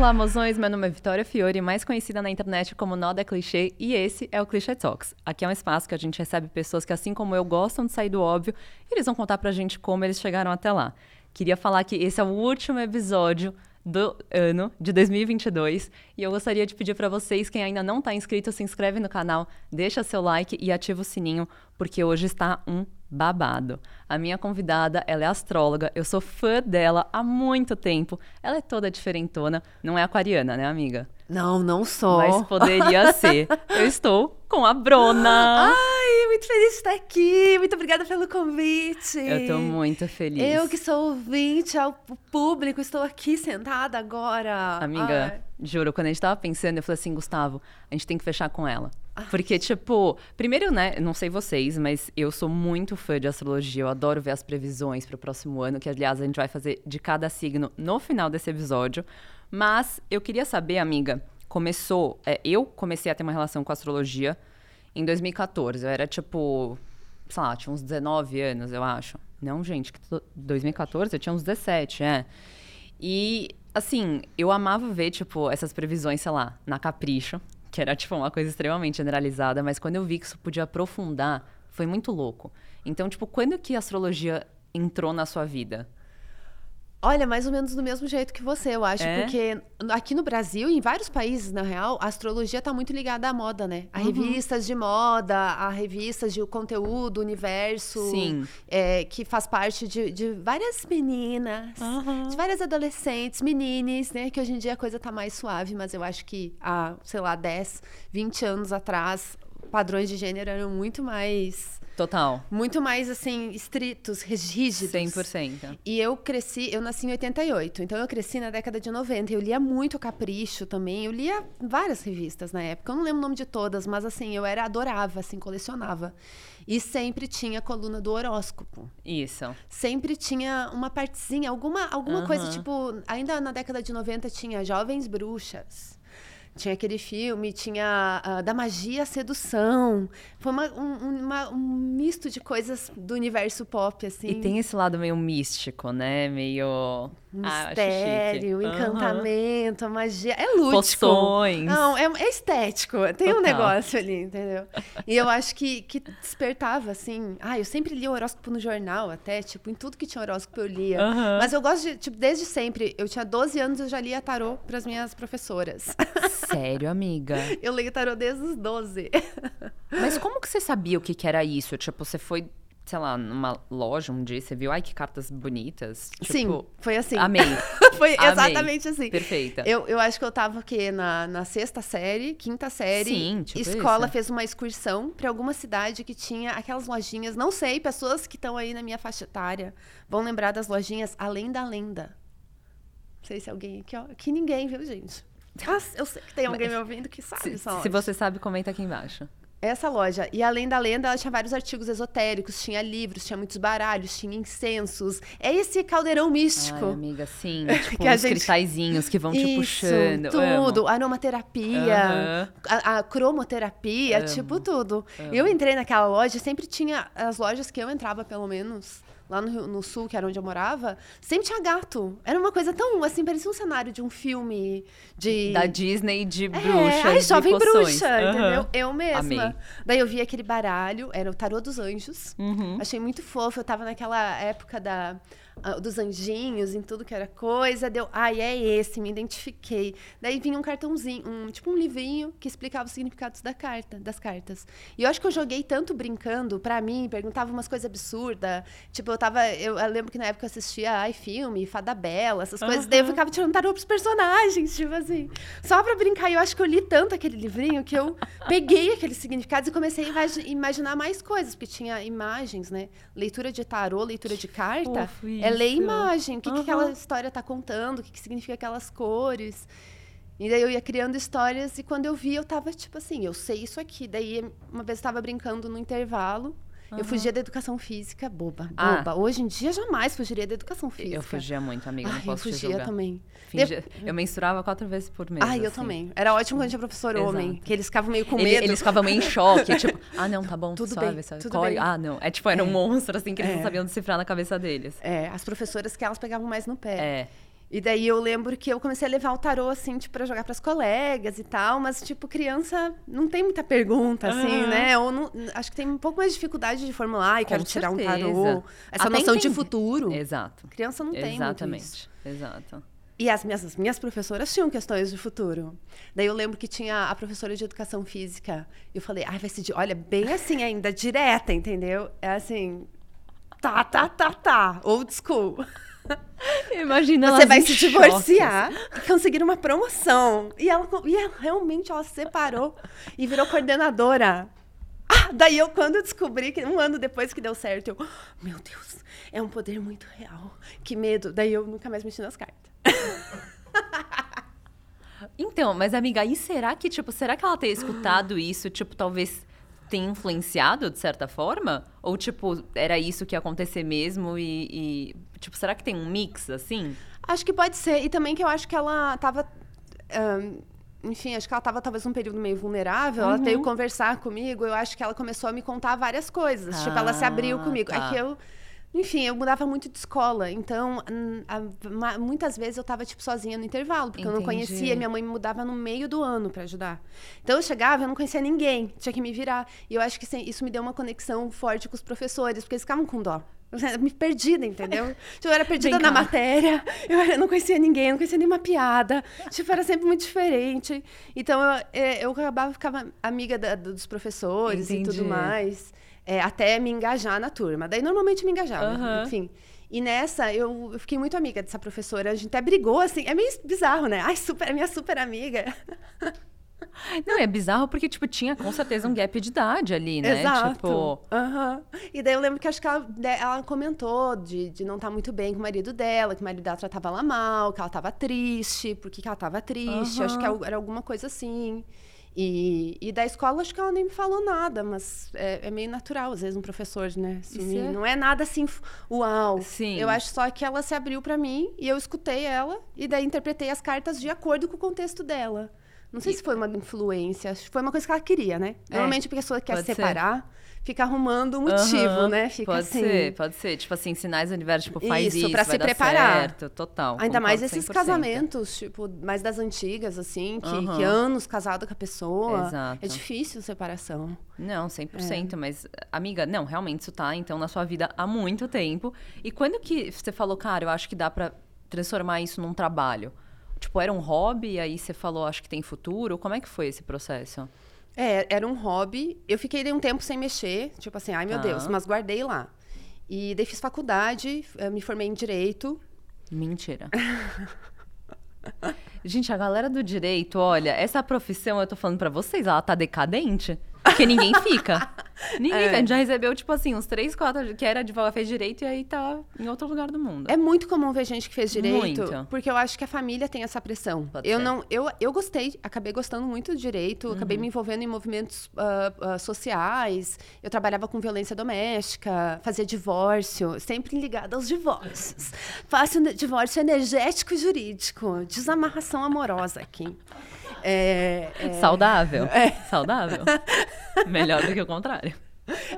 Olá, mozões! Meu nome é Vitória Fiore, mais conhecida na internet como Noda Clichê, e esse é o Clichê Talks. Aqui é um espaço que a gente recebe pessoas que, assim como eu, gostam de sair do óbvio e eles vão contar pra gente como eles chegaram até lá. Queria falar que esse é o último episódio do ano de 2022 e eu gostaria de pedir para vocês quem ainda não está inscrito se inscreve no canal, deixa seu like e ativa o sininho porque hoje está um babado. A minha convidada, ela é astróloga, eu sou fã dela há muito tempo. Ela é toda diferentona, não é aquariana, né, amiga? Não, não sou. Mas poderia ser. Eu estou com a Brona. Ai, muito feliz de estar aqui. Muito obrigada pelo convite. Eu estou muito feliz. Eu que sou ouvinte ao público, estou aqui sentada agora. Amiga, Ai. juro, quando a gente tava pensando, eu falei assim, Gustavo, a gente tem que fechar com ela. Porque, tipo, primeiro, né, não sei vocês, mas eu sou muito fã de astrologia. Eu adoro ver as previsões para o próximo ano, que, aliás, a gente vai fazer de cada signo no final desse episódio. Mas eu queria saber, amiga, começou. É, eu comecei a ter uma relação com a astrologia em 2014. Eu era tipo, sei lá, tinha uns 19 anos, eu acho. Não, gente, 2014 eu tinha uns 17, é. E, assim, eu amava ver, tipo, essas previsões, sei lá, na Capricho, que era, tipo, uma coisa extremamente generalizada, mas quando eu vi que isso podia aprofundar, foi muito louco. Então, tipo, quando que a astrologia entrou na sua vida? Olha, mais ou menos do mesmo jeito que você, eu acho. É? Porque aqui no Brasil e em vários países, na real, a astrologia está muito ligada à moda, né? A uhum. revistas de moda, a revistas de conteúdo, universo. Sim. É, que faz parte de, de várias meninas, uhum. de várias adolescentes, menines, né? Que hoje em dia a coisa está mais suave, mas eu acho que há, sei lá, 10, 20 anos atrás, padrões de gênero eram muito mais Total. Muito mais, assim, estritos, rígidos. 100%. E eu cresci, eu nasci em 88, então eu cresci na década de 90. Eu lia muito Capricho também, eu lia várias revistas na época. Eu não lembro o nome de todas, mas, assim, eu era, adorava, assim, colecionava. E sempre tinha a coluna do horóscopo. Isso. Sempre tinha uma partezinha, alguma, alguma coisa, tipo, ainda na década de 90 tinha Jovens Bruxas. Tinha aquele filme, tinha uh, da magia à sedução. Foi uma, um, uma, um misto de coisas do universo pop, assim. E tem esse lado meio místico, né? Meio mistério, ah, encantamento, uhum. magia. É lúdico. Poções. Não, é, é estético. Tem Total. um negócio ali, entendeu? E eu acho que, que despertava, assim. Ah, eu sempre lia horóscopo no jornal, até, tipo, em tudo que tinha horóscopo eu lia. Uhum. Mas eu gosto de, tipo, desde sempre. Eu tinha 12 anos, eu já lia tarô para as minhas professoras. Sério, amiga? Eu leio tarô desde os 12. Mas como que você sabia o que, que era isso? Tipo, você foi sei lá, numa loja um dia, você viu, ai, que cartas bonitas. Tipo, Sim, foi assim. Amei. foi amei. exatamente assim. Perfeita. Eu, eu acho que eu tava, o quê? Na, na sexta série, quinta série. Sim, tipo Escola isso. fez uma excursão para alguma cidade que tinha aquelas lojinhas, não sei, pessoas que estão aí na minha faixa etária vão lembrar das lojinhas Além da Lenda. Não sei se alguém aqui, ó. Que ninguém, viu, gente? Eu sei que tem alguém me ouvindo que sabe. Se, se você sabe, comenta aqui embaixo. Essa loja. E além da lenda, ela tinha vários artigos esotéricos, tinha livros, tinha muitos baralhos, tinha incensos. É esse caldeirão místico. Ai, amiga, sim. Tipo, que uns gente... cristalzinhos que vão Isso, te puxando. Tudo. Aromaterapia, a, a, cromoterapia, Amo. tipo tudo. Amo. Eu entrei naquela loja, sempre tinha as lojas que eu entrava, pelo menos lá no, no, sul, que era onde eu morava, sempre tinha gato. Era uma coisa tão, assim, parecia um cenário de um filme de... Da Disney de é, ai, jovem bruxa, uhum. entendeu? Eu mesma. Amei. Daí eu vi aquele baralho, era o Tarô dos Anjos. Uhum. Achei muito fofo. Eu tava naquela época da dos anjinhos, em tudo que era coisa. Deu, ai, é esse, me identifiquei. Daí vinha um cartãozinho, um, tipo um livrinho que explicava os significados da carta, das cartas. E eu acho que eu joguei tanto brincando pra mim, perguntava umas coisas absurdas. Tipo, eu tava. Eu, eu, lembro que na época eu assistia ai, filme, Fada Bela, essas coisas. Uhum. Daí eu ficava tirando tarô pros personagens, tipo assim. Só pra brincar. E eu acho que eu li tanto aquele livrinho que eu peguei aqueles significados e comecei a imaginar mais coisas, porque tinha imagens, né? Leitura de tarô, leitura de carta. é é ler imagem, o que, uhum. que aquela história está contando, o que, que significa aquelas cores. E daí eu ia criando histórias e quando eu vi, eu tava tipo assim, eu sei isso aqui. Daí uma vez eu estava brincando no intervalo Uhum. Eu fugia da educação física, boba, ah. boba. Hoje em dia, jamais fugiria da educação física. Eu fugia muito, amiga, não Ai, posso Eu fugia também. Fingia... Eu menstruava quatro vezes por mês. Ah, assim. eu também. Era ótimo quando tinha professor Exato. homem, que eles ficavam meio com medo. Ele, eles ficavam meio em choque, tipo, ah, não, tá bom, tudo suave, bem, sabe? tudo bem. Ah, não. É tipo, era é. um monstro, assim, que eles é. não sabiam decifrar na cabeça deles. É, as professoras que elas pegavam mais no pé. É. E daí eu lembro que eu comecei a levar o tarô, assim, tipo, pra jogar pras colegas e tal, mas, tipo, criança não tem muita pergunta, assim, Aham. né? Ou não- acho que tem um pouco mais de dificuldade de formular e quero tirar um certeza. tarô. Essa Até noção de futuro. Exato. Criança não tem muito isso. Exatamente. Exato. E as minhas, as minhas professoras tinham questões de futuro. Daí eu lembro que tinha a professora de educação física. E eu falei, ai, vai ser. de- Olha, bem assim ainda, direta, entendeu? É assim. Tá, tá, tá, tá. Old school. Imagina Você vai se divorciar e conseguir uma promoção. E ela, e ela realmente ela se separou e virou coordenadora. Ah, daí eu, quando eu descobri que um ano depois que deu certo, eu, meu Deus, é um poder muito real. Que medo. Daí eu nunca mais mexi nas cartas. Então, mas amiga, e será que, tipo, será que ela ter escutado isso, tipo, talvez tenha influenciado de certa forma? Ou, tipo, era isso que ia acontecer mesmo e, e, tipo, será que tem um mix, assim? Acho que pode ser. E também que eu acho que ela tava. ahn, enfim, acho que ela tava talvez num período meio vulnerável. Ela Uhum. veio conversar comigo. Eu acho que ela começou a me contar várias coisas. tipo, ela se abriu Ah, comigo. tá. É que eu. Enfim, eu mudava muito de escola. Então, hum, a- ma- muitas vezes eu tava, tipo, sozinha no intervalo, porque eu não Entendi. conhecia. Minha mãe me mudava no meio do ano pra ajudar. Então, eu chegava, eu não conhecia ninguém. Tinha que me virar. E eu acho que isso me deu uma conexão forte com os professores, porque eles ficavam com dó. Me perdida, entendeu? Tipo, eu era perdida na matéria, eu era- não conhecia ninguém, não conhecia nenhuma piada. Tipo, era sempre muito diferente. Então, eu, é, eu acabava ficava amiga da- dos professores e Entendi. tudo mais, é, até me engajar na turma. Daí, normalmente, me engajava, Aham. enfim. E nessa, eu, eu fiquei muito amiga dessa professora. A gente até brigou, assim. É meio bizarro, né? Ai, super, minha super amiga. Não, é bizarro porque, tipo, tinha com certeza um gap de idade ali, né? Exato. Tipo, Aham. E daí eu lembro que acho que ela, de- ela comentou de, de não estar muito bem com o marido dela, que o marido dela tratava ela mal, que ela estava triste, por que ela estava triste. Acho que era alguma coisa assim. E, e da escola, acho que ela nem me falou nada, mas é, é meio natural, às vezes, um professor, né? Isso é- Não é nada assim, uau. Sim. Eu acho só que ela se abriu pra mim e eu escutei ela, e daí interpretei as cartas de acordo com o contexto dela. Não sei se foi uma influência, foi uma coisa que ela queria, né? É, Normalmente a pessoa quer se ser. Fica arrumando um motivo, aham, né? Fica pode assim. ser, pode ser. Tipo assim, sinais do universo, tipo, faz Isso, isso, pra se preparar. certo, total. Ainda mais esses 100%. casamentos, tipo, mais das antigas, assim, que, Aham. que anos casado com a pessoa. Exato. É difícil separação. Não, É. 100%, mas, amiga, não, realmente isso tá, então, na sua vida há muito tempo. E quando que você falou, cara, eu acho que dá pra transformar isso num trabalho? Tipo, era um hobby, e aí você falou, acho que tem futuro? Como é que foi esse processo? É, era um hobby. Eu fiquei um tempo sem mexer, tipo assim, ai meu Tá. Deus, mas guardei lá. E daí fiz faculdade, eh, me formei em direito. Mentira. Gente, a galera do direito, olha, essa profissão, eu tô falando pra vocês, ela tá decadente. Porque ninguém fica. Ninguém É. fica. A gente já recebeu, tipo assim, uns três, quatro que era advogado, fez direito e aí tá em outro lugar do mundo. É muito comum ver gente que fez direito, Muito. porque eu acho que a família tem essa pressão. Pode eu ser. não, eu, eu gostei, acabei gostando muito do direito, acabei Uhum. me envolvendo em movimentos ah, ah, sociais. Eu trabalhava com violência doméstica, fazia divórcio, sempre ligada aos divórcios. Faço divórcio energético e jurídico, desamarração amorosa aqui. É, é- Saudável? Saudável? Melhor do que o contrário.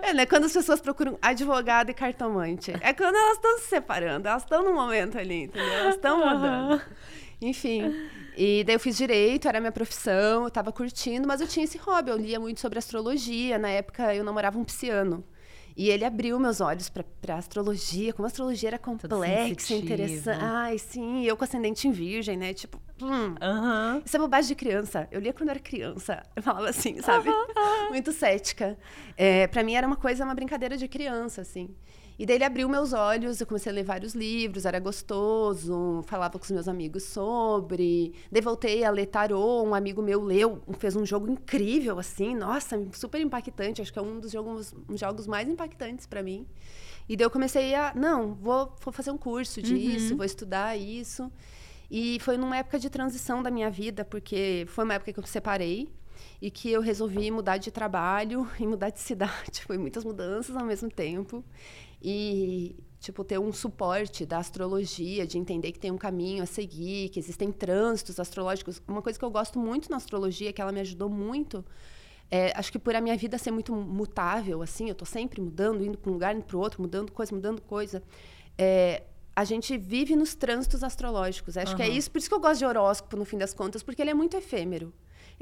É, né? Quando as pessoas procuram advogado e cartomante. É quando elas estão se separando, elas estão num momento ali, entendeu? Elas estão mudando. Enfim. E daí eu fiz direito, era minha profissão, eu tava curtindo, mas eu tinha esse hobby, eu lia muito sobre astrologia. Na época eu namorava um pisciano. E ele abriu meus olhos pra astrologia, como a astrologia era complexa, interessante. Ai, sim, eu com ascendente em virgem, né? Tipo, hum, Aham. isso é bobagem de criança. Eu lia quando eu era criança. Eu falava assim, sabe? Muito cética. É, para mim era uma coisa, uma brincadeira de criança, assim. E daí ele abriu meus olhos, eu comecei a ler vários livros, era gostoso, falava com os meus amigos sobre. Daí voltei a ler tarô, um amigo meu leu, fez um jogo incrível, assim, nossa, super impactante. Acho que é um dos jogos, um jogos mais impactantes para mim. E daí eu comecei a, não, vou, vou fazer um curso disso, vou estudar isso. E foi numa época de transição da minha vida, porque foi uma época que eu me separei e que eu resolvi mudar de trabalho e mudar de cidade. Foi muitas mudanças ao mesmo tempo. E, tipo, ter um suporte da astrologia, de entender que tem um caminho a seguir, que existem trânsitos astrológicos. Uma coisa que eu gosto muito na astrologia, que ela me ajudou muito, é, acho que por a minha vida ser muito mutável, assim, eu tô sempre mudando, indo para um lugar, indo para o outro, mudando coisa, mudando coisa. É, a gente vive nos trânsitos astrológicos. Acho que é isso, por isso que eu gosto de horóscopo, no fim das contas, porque ele é muito efêmero.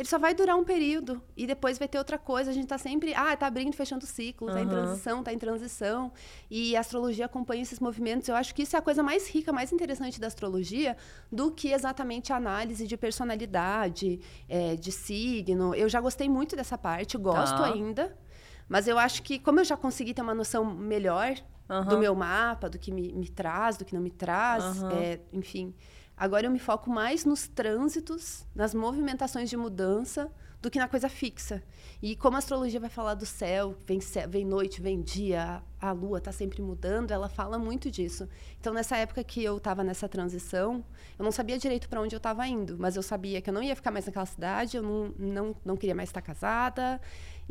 Ele só vai durar um período e depois vai ter outra coisa. A gente tá sempre, ah, tá abrindo, fechando o ciclo, tá em transição, tá em transição. E a astrologia acompanha esses movimentos. Eu acho que isso é a coisa mais rica, mais interessante da astrologia do que exatamente a análise de personalidade, é, de signo. Eu já gostei muito dessa parte, gosto Tá. ainda. Mas eu acho que, como eu já consegui ter uma noção melhor do meu mapa, do que me, me traz, do que não me traz, Aham. é, enfim. Agora eu me foco mais nos trânsitos, nas movimentações de mudança, do que na coisa fixa. E como a astrologia vai falar do céu, vem, cé- vem noite, vem dia, a, a lua está sempre mudando, ela fala muito disso. Então, nessa época que eu estava nessa transição, eu não sabia direito para onde eu estava indo, mas eu sabia que eu não ia ficar mais naquela cidade, eu não, não, não queria mais estar casada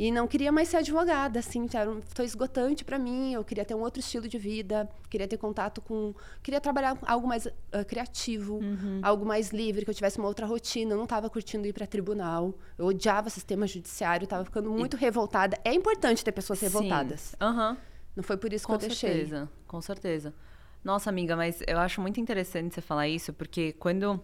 e não queria mais ser advogada, assim, era um- foi esgotante para mim, eu queria ter um outro estilo de vida, queria ter contato com, queria trabalhar com algo mais ah, criativo, algo mais livre, que eu tivesse uma outra rotina, eu não estava curtindo ir para tribunal, eu odiava sistema judiciário, estava ficando muito revoltada. É importante ter pessoas revoltadas. Aham. Não foi por isso que Com eu deixei. certeza, com certeza. Nossa, amiga, mas eu acho muito interessante você falar isso, porque quando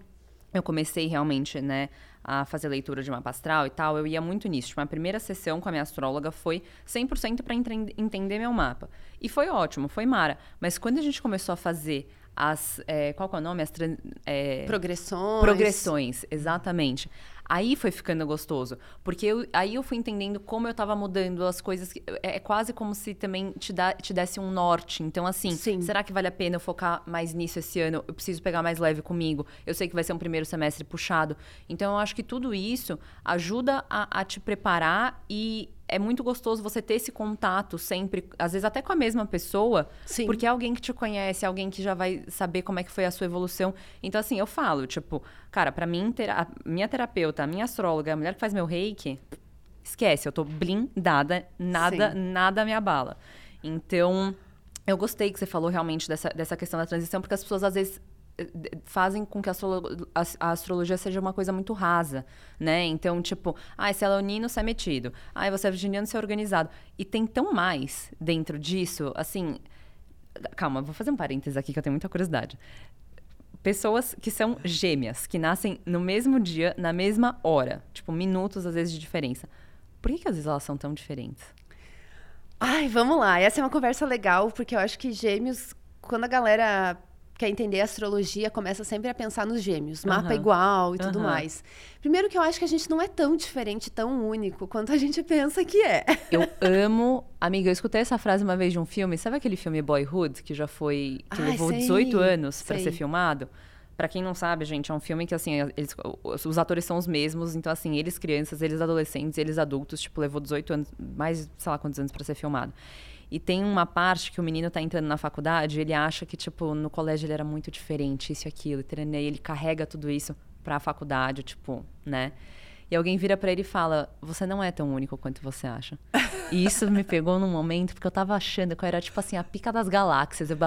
eu comecei realmente, né, a fazer leitura de mapa astral e tal, eu ia muito nisso. Tipo, a primeira sessão com a minha astróloga foi 100% para entender meu mapa. E foi ótimo, foi mara. Mas quando a gente começou a fazer as... é, qual que é o nome? As... é, Progressões. Progressões, exatamente. Aí foi ficando gostoso. Porque eu- aí eu fui entendendo como eu tava mudando as coisas. que- É, é quase como se também te, dá, te desse um norte. Então, assim, Sim. será que vale a pena eu focar mais nisso esse ano? Eu preciso pegar mais leve comigo. Eu sei que vai ser um primeiro semestre puxado. Então, eu acho que tudo isso ajuda a, a te preparar e. É muito gostoso você ter esse contato sempre, às vezes até com a mesma pessoa, Sim. porque é alguém que te conhece, alguém que já vai saber como é que foi a sua evolução. Então, assim, eu falo, tipo, cara, pra mim, a minha terapeuta, a minha astróloga, a mulher que faz meu reiki, esquece, eu tô blindada, nada, Sim. nada me abala. Então, eu gostei que você falou realmente dessa, dessa questão da transição, porque as pessoas às vezes fazem com que a, a astrologia seja uma coisa muito rasa, né? Então, tipo, ah, se é leonino, você é metido. Ah, você é virginiano, você é organizado. E tem tão mais dentro disso, assim... Calma, vou fazer um parênteses aqui que eu tenho muita curiosidade. Pessoas que são gêmeas, que nascem no mesmo dia, na mesma hora. Tipo, minutos, às vezes, de diferença. Por que, que às vezes elas são tão diferentes? Ai, vamos lá. Essa é uma conversa legal, porque eu acho que gêmeos, quando a galera quer entender a astrologia, começa sempre a pensar nos gêmeos, mapa Aham. igual e tudo Aham. mais. Primeiro que eu acho que a gente não é tão diferente, tão único quanto a gente pensa que é. Eu amo. Amiga, eu escutei essa frase uma vez de um filme. Sabe aquele filme Boyhood, que já foi. que Ai, levou sei, 18 anos sei. ser filmado? Pra quem não sabe, gente, é um filme que, assim, eles- os atores são os mesmos. Então, assim, eles crianças, eles adolescentes, eles adultos, tipo, levou 18 anos, mais, sei lá quantos anos pra ser filmado. E tem uma parte que o menino tá entrando na faculdade, ele acha que, tipo, no colégio ele era muito diferente, isso e aquilo. E ele carrega tudo isso pra faculdade, tipo, né? E alguém vira pra ele e fala: Você não é tão único quanto você acha. E isso me pegou num momento, porque eu tava achando que eu era, tipo assim, a pica das galáxias. Eu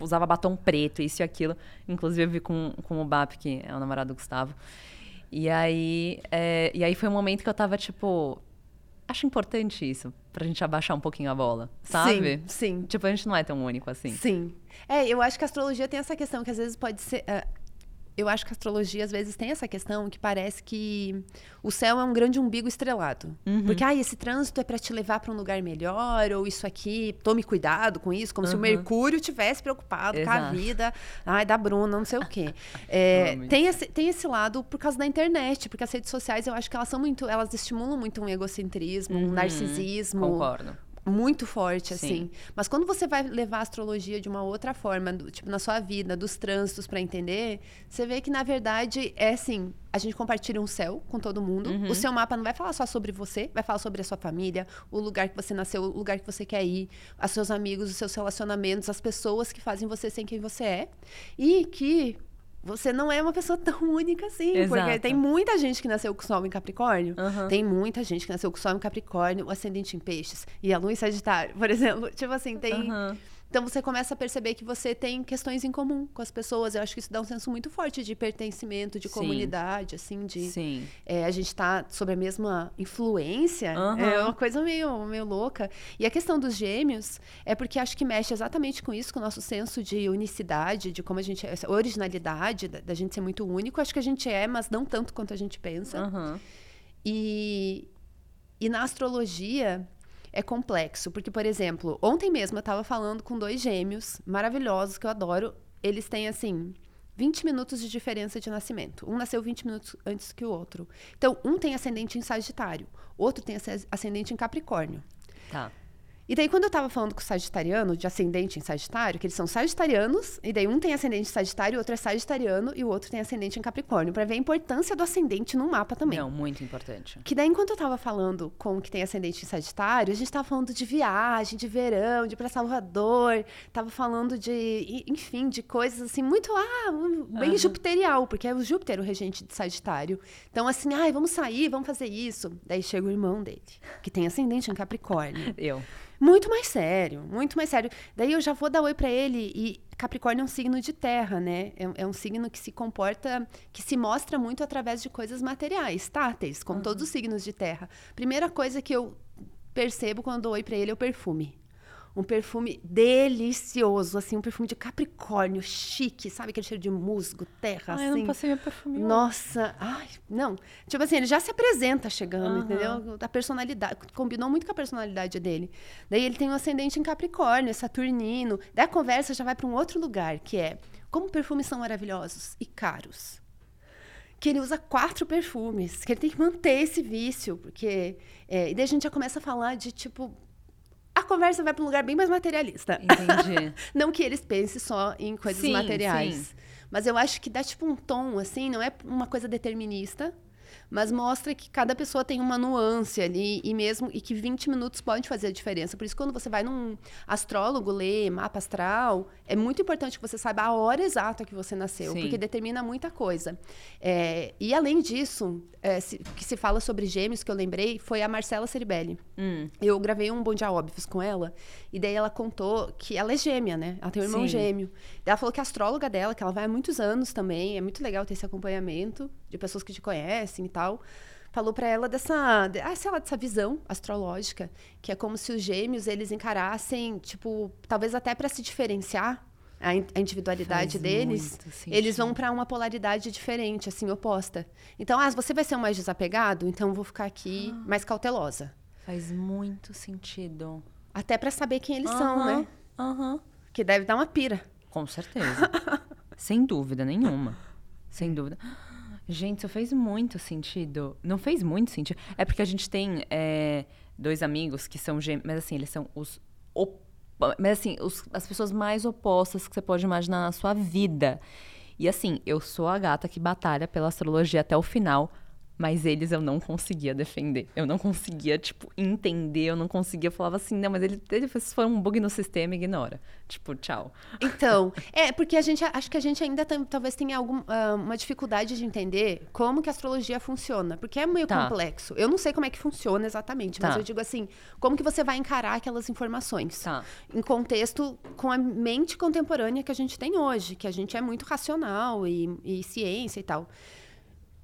usava batom preto, isso e aquilo. Inclusive, eu vi com, com o Bap, que é o namorado do Gustavo. E aí, é, e aí foi um momento que eu tava, tipo. Acho importante isso, pra gente abaixar um pouquinho a bola, sabe? Sim, sim. Tipo, a gente não é tão único assim. Sim. É, eu acho que a astrologia tem essa questão que às vezes pode ser. ah, eu acho que a astrologia às vezes tem essa questão que parece que o céu é um grande umbigo estrelado. Uhum. Porque, ah, esse trânsito é para te levar para um lugar melhor, ou isso aqui, tome cuidado com isso, como se o Mercúrio tivesse preocupado com a Exato. vida, ai, da Bruna, não sei o quê. É, tem, esse, tem esse lado por causa da internet, porque as redes sociais eu acho que elas são muito. Elas estimulam muito um egocentrismo, um narcisismo Concordo. Muito forte, Sim. assim. Mas quando você vai levar a astrologia de uma outra forma, do- tipo, na sua vida, dos trânsitos para entender, você vê que, na verdade, é assim, a gente compartilha um céu com todo mundo. Uhum. O seu mapa não vai falar só sobre você, vai falar sobre a sua família, o lugar que você nasceu, o lugar que você quer ir, os seus amigos, os seus relacionamentos, as pessoas que fazem você ser quem você é. E que você não é uma pessoa tão única assim. Porque Exato. tem muita gente que nasceu com o Sol em Capricórnio. Aham. Tem muita gente que nasceu com o Sol em Capricórnio, o ascendente em Peixes e a Lua em Sagitário, por exemplo. Tipo assim, tem. Aham. Então você começa a perceber que você tem questões em comum com as pessoas. Eu acho que isso dá um senso muito forte de pertencimento, de Sim. comunidade, assim, de Sim. é, a gente tá sob a mesma influência. Aham. É uma coisa meio, meio louca. E a questão dos gêmeos é porque acho que mexe exatamente com isso, com o nosso senso de unicidade, de como a gente é, essa originalidade, da, da gente ser muito único. Acho que a gente é, mas não tanto quanto a gente pensa. Aham. E, e na astrologia é complexo, porque, por exemplo, ontem mesmo eu estava falando com dois gêmeos maravilhosos que eu adoro. Eles têm, assim, 20 minutos de diferença de nascimento. Um nasceu 20 minutos antes que o outro. Então, um tem ascendente em Sagitário, outro tem asce- ascendente em Capricórnio. Tá. E daí, quando eu tava falando com o sagitariano, de ascendente em Sagitário, que eles são sagitarianos, e daí um tem ascendente em Sagitário, o outro é sagitariano, e o outro tem ascendente em Capricórnio, para ver a importância do ascendente no mapa também. Não, muito importante. Que daí, enquanto eu tava falando com o que tem ascendente em Sagitário, a gente tava falando de viagem, de verão, de ir pra Salvador, tava falando de, enfim, de coisas assim, muito, ah, bem Aham. jupiterial, porque é o Júpiter o regente de Sagitário. Então, assim, ai, vamos sair, vamos fazer isso. Daí chega o irmão dele, que tem ascendente em Capricórnio. Eu. Muito mais sério, muito mais sério. Daí eu já vou dar oi pra ele e Capricórnio é um signo de terra, né? É, é um signo que se comporta, que se mostra muito através de coisas materiais, táteis, como todos os signos de terra. Primeira coisa que eu percebo quando dou oi pra ele é o perfume. Um perfume delicioso, assim, um perfume de Capricórnio, chique, sabe aquele cheiro de musgo, terra, Ai, eu assim. não passei meu perfume. Nossa, ai, não. Tipo assim, ele já se apresenta chegando, entendeu? A personalidade, combinou muito com a personalidade dele. Daí ele tem um ascendente em Capricórnio, é Saturnino. Daí a conversa já vai para um outro lugar, que é como perfumes são maravilhosos e caros. Que ele usa quatro perfumes, que ele tem que manter esse vício, porque. é, e daí a gente já começa a falar de tipo. A conversa vai para um lugar bem mais materialista. Entendi. Não que eles pensem só em coisas Sim, materiais. sim. Mas eu acho que dá tipo um tom, assim, não é uma coisa determinista, mas mostra que cada pessoa tem uma nuance ali e mesmo e que 20 minutos pode fazer a diferença. Por isso, quando você vai num astrólogo ler mapa astral, é muito importante que você saiba a hora exata que você nasceu, Sim. porque determina muita coisa. É, e além disso, é, se- que se fala sobre gêmeos, que eu lembrei, foi a Marcela Ceribelli. Hum, Eu gravei um Bom Dia Óbvios com ela, e daí ela contou que ela é gêmea, né? Ela tem um irmão Sim. gêmeo. Daí ela falou que a astróloga dela, que ela vai há muitos anos também, é muito legal ter esse acompanhamento de pessoas que te conhecem e tal. Falou pra ela dessa, de- ah, sei lá, dessa visão astrológica, que é como se os gêmeos eles encarassem, tipo, talvez até pra se diferenciar a, in- a individualidade Faz deles, eles vão pra uma polaridade diferente, assim, oposta. Então, ah, você vai ser mais desapegado, então eu vou ficar aqui Ah. mais cautelosa. Faz muito sentido. Até pra saber quem eles são, Aham, né? Aham. Que deve dar uma pira. Com certeza. Sem dúvida nenhuma. Sem dúvida. Gente, isso fez muito sentido. Não fez muito sentido. É porque a gente tem é, dois amigos que são gêmeos, mas assim, eles são os. Mas assim, os- as pessoas mais opostas que você pode imaginar na sua vida. E assim, eu sou a gata que batalha pela astrologia até o final. Mas eles eu não conseguia defender. Eu não conseguia, tipo, entender. Eu não conseguia. Eu falava assim, não, mas ele, ele fez- foi um bug no sistema, ignora. Tipo, tchau. Então, é porque a gente acho que a gente ainda tam- talvez tenha algum, ah, uma dificuldade de entender como que a astrologia funciona, porque é meio Tá. complexo. Eu não sei como é que funciona exatamente, mas Tá. eu digo assim, como que você vai encarar aquelas informações Tá. em contexto com a mente contemporânea que a gente tem hoje, que a gente é muito racional e, e ciência e tal.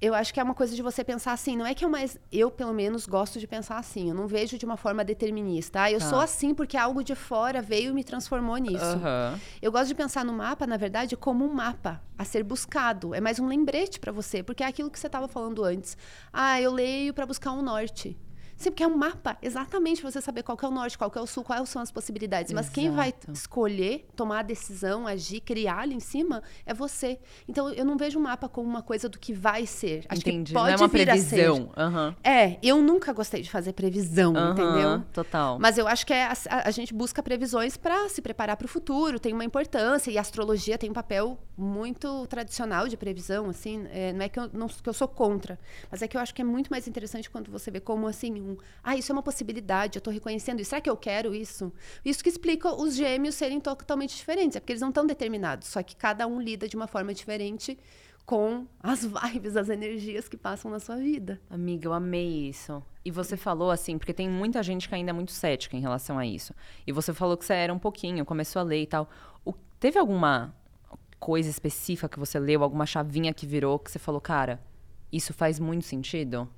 Eu acho que é uma coisa de você pensar assim, não é que eu mais, eu pelo menos gosto de pensar assim, eu não vejo de uma forma determinista. Ah, eu Tá. sou assim porque algo de fora veio e me transformou nisso. Aham. Eu gosto de pensar no mapa, na verdade, como um mapa a ser buscado. É mais um lembrete para você, porque é aquilo que você estava falando antes. Ah, eu leio para buscar um norte. Sim, porque é um mapa, exatamente você saber qual é o norte, qual é o sul, quais são as possibilidades. Mas quem vai escolher, tomar a decisão, agir, criar ali em cima é você. Então eu não vejo o mapa como uma coisa do que vai ser. Acho Entendi. que pode não é uma previsão. Aham. É, eu nunca gostei de fazer previsão, Aham, entendeu? Total. Mas eu acho que é a, a- a gente busca previsões para se preparar para o futuro, tem uma importância, e a astrologia tem um papel muito tradicional de previsão, assim, é, não é que eu, não, que eu sou contra, mas é que eu acho que é muito mais interessante quando você vê como, assim, um, ah, isso é uma possibilidade, eu tô reconhecendo isso. Será que eu quero isso? Isso que explica os gêmeos serem totalmente diferentes, é porque eles não estão determinados, só que cada um lida de uma forma diferente com as vibes, as energias que passam na sua vida. Amiga, eu amei isso. E você falou assim, porque tem muita gente que ainda é muito cética em relação a isso. E você falou que você era um pouquinho, começou a ler e tal. O, teve alguma coisa específica que você leu, alguma chavinha que virou que você falou, cara, isso faz muito sentido?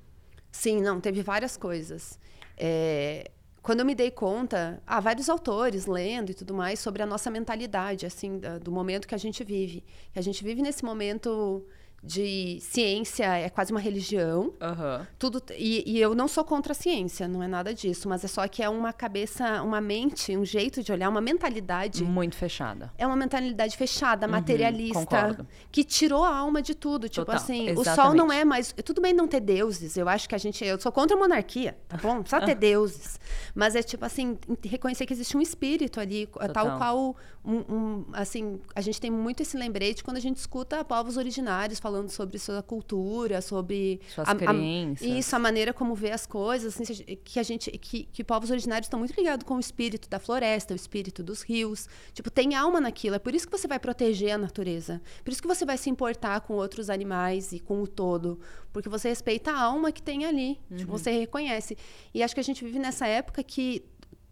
Sim, não, teve várias coisas. É, quando eu me dei conta, há vários autores lendo e tudo mais sobre a nossa mentalidade, assim, do momento que a gente vive. A gente vive nesse momento de ciência é quase uma religião. Uhum. Tudo e, e, eu não sou contra a ciência, não é nada disso, mas é só que é uma cabeça, uma mente, um jeito de olhar, uma mentalidade muito fechada. É uma mentalidade fechada, uhum, materialista, concordo. que tirou a alma de tudo. Tipo Total, assim, exatamente. o sol não é mais. Tudo bem não ter deuses. Eu acho que a gente, eu sou contra a monarquia, tá bom? Precisa ter deuses, mas é tipo assim reconhecer que existe um espírito ali, Total. tal qual um, um, assim a gente tem muito esse lembrete quando a gente escuta povos originários falando sobre sua cultura, sobre Suas a, crenças. A, isso, a maneira como vê as coisas, assim, que a gente, que, que povos originários estão muito ligados com o espírito da floresta, o espírito dos rios. Tipo, tem alma naquilo. É por isso que você vai proteger a natureza. Por isso que você vai se importar com outros animais e com o todo, porque você respeita a alma que tem ali. Uhum. Tipo, você reconhece. E acho que a gente vive nessa época que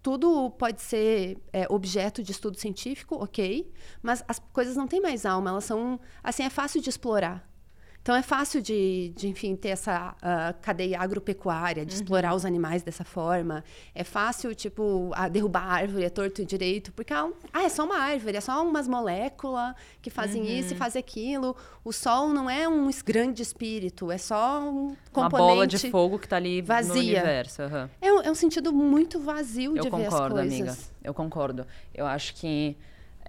tudo pode ser é, objeto de estudo científico, ok, mas as coisas não têm mais alma, elas são, assim, é fácil de explorar. Então é fácil de, de enfim, ter essa uh, cadeia agropecuária, de uhum. explorar os animais dessa forma. É fácil, tipo, derrubar a árvore é torto e direito, porque ah, é só uma árvore, é só umas moléculas que fazem uhum. isso e fazem aquilo. O sol não é um grande espírito, é só um componente... Uma bola de fogo que está ali vazia. no universo. Uhum. É, um, é, um, sentido muito vazio Eu de concordo, ver as coisas. amiga. Eu concordo. Eu acho que...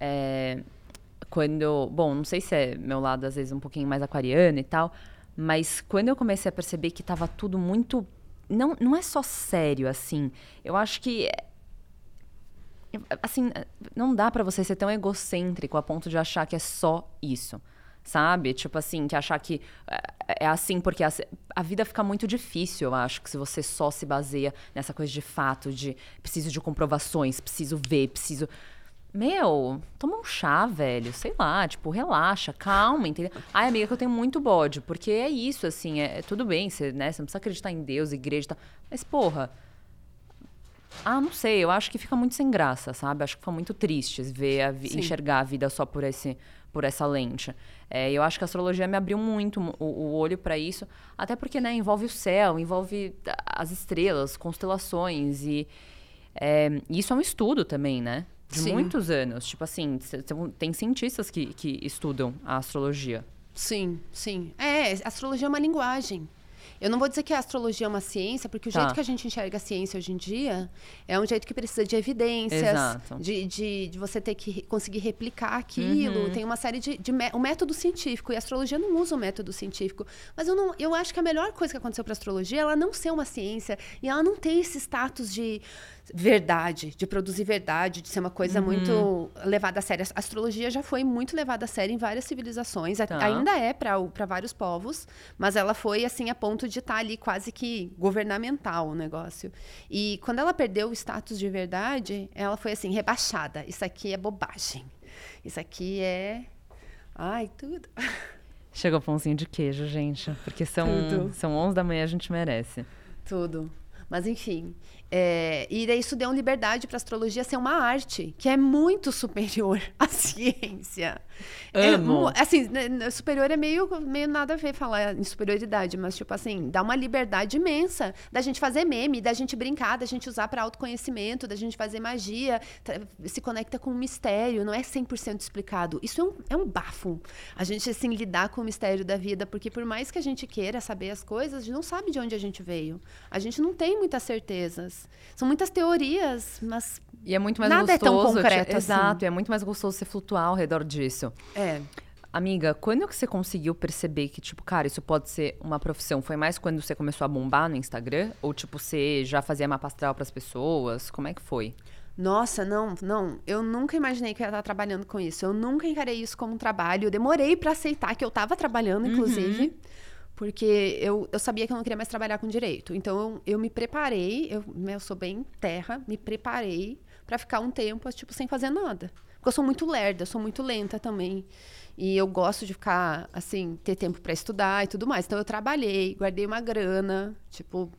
É quando. Bom, não sei se é meu lado, às vezes, um pouquinho mais aquariano e tal, mas quando eu comecei a perceber que tava tudo muito. Não, não é só sério, assim. Eu acho que. Assim, não dá para você ser tão egocêntrico a ponto de achar que é só isso. Sabe? Tipo assim, que achar que é assim porque a, a vida fica muito difícil, eu acho, que se você só se baseia nessa coisa de fato, de preciso de comprovações, preciso ver, preciso meu, toma um chá, velho. Sei lá, tipo, relaxa, calma, entendeu? Ai, amiga, que eu tenho muito bode. Porque é isso, assim, é, é tudo bem, você, né? Você não precisa acreditar em Deus, igreja e tal. Mas, porra. Ah, não sei, eu acho que fica muito sem graça, sabe? Acho que fica muito triste ver a enxergar a vida só por esse por essa lente. É, eu acho que a astrologia me abriu muito o, o olho para isso, até porque né, envolve o céu, envolve as estrelas, constelações e é, isso é um estudo também, né? De Sim. muitos anos. Tipo assim, tem cientistas que, que estudam a astrologia. Sim, sim. É, astrologia é uma linguagem. Eu não vou dizer que a astrologia é uma ciência, porque o tá. jeito que a gente enxerga a ciência hoje em dia é um jeito que precisa de evidências, de, de, de, você ter que conseguir replicar aquilo. Uhum. Tem uma série de, de. O método científico. E a astrologia não usa o método científico. Mas eu, não, eu acho que a melhor coisa que aconteceu para a astrologia é ela não ser uma ciência e ela não ter esse status de verdade, de produzir verdade, de ser uma coisa uhum. muito levada a sério. A astrologia já foi muito levada a sério em várias civilizações, tá. ainda é para vários povos, mas ela foi assim a ponto de estar tá ali quase que governamental o negócio. E quando ela perdeu o status de verdade, ela foi assim rebaixada. Isso aqui é bobagem. Isso aqui é ai, tudo. Chegou o pãozinho de queijo, gente, porque são tudo. são 11 da manhã, a gente merece. Tudo. Mas enfim, é, e daí isso deu liberdade para a astrologia ser uma arte, que é muito superior à ciência. É Amo. É, assim, né, né, superior é meio, meio nada a ver falar em superioridade, mas tipo assim, dá uma liberdade imensa da gente fazer meme, da gente brincar, da gente usar para autoconhecimento, da gente fazer magia, se conecta com o mistério, não é 100% explicado. Isso é um, é um bafo. A gente assim lidar com o mistério da vida, porque por mais que a gente queira saber as coisas, a gente não sabe de onde a gente veio. A gente não tem muitas certezas. São muitas teorias, mas. E é muito mais nada gostoso. é tão concreto. Assim. Exato, é muito mais gostoso você flutuar ao redor disso. É. Amiga, quando que você conseguiu perceber que, tipo, cara, isso pode ser uma profissão? Foi mais quando você começou a bombar no Instagram? Ou, tipo, você já fazia mapa astral pras pessoas? Como é que foi? Nossa, não, não. Eu nunca imaginei que eu ia estar trabalhando com isso. Eu nunca encarei isso como um trabalho. Eu demorei para aceitar que eu estava trabalhando, inclusive. Uhum Porque eu, eu sabia que eu não queria mais trabalhar com direito. Então, eu, eu me preparei, eu, né, eu sou bem terra, me preparei para ficar um tempo, tipo, sem fazer nada. Porque eu sou muito lerda, eu sou muito lenta também. E eu gosto de ficar, assim, ter tempo para estudar e tudo mais. Então, eu trabalhei, guardei uma grana, tipo,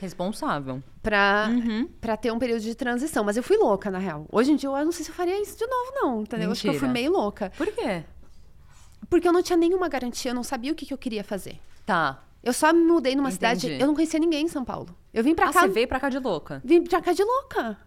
Responsável. pra, Uhum. pra ter um período de transição. Mas eu fui louca, na real. Hoje em dia, eu não sei se eu faria isso de novo, não, entendeu? Acho que eu fui meio louca. Por quê? Porque eu não tinha nenhuma garantia, eu não sabia o que, que eu queria fazer. Tá. Eu só me mudei numa Entendi. cidade, eu não conhecia ninguém em São Paulo. Eu vim pra Ah, cá, você veio pra cá de louca. vim pra cá de louca.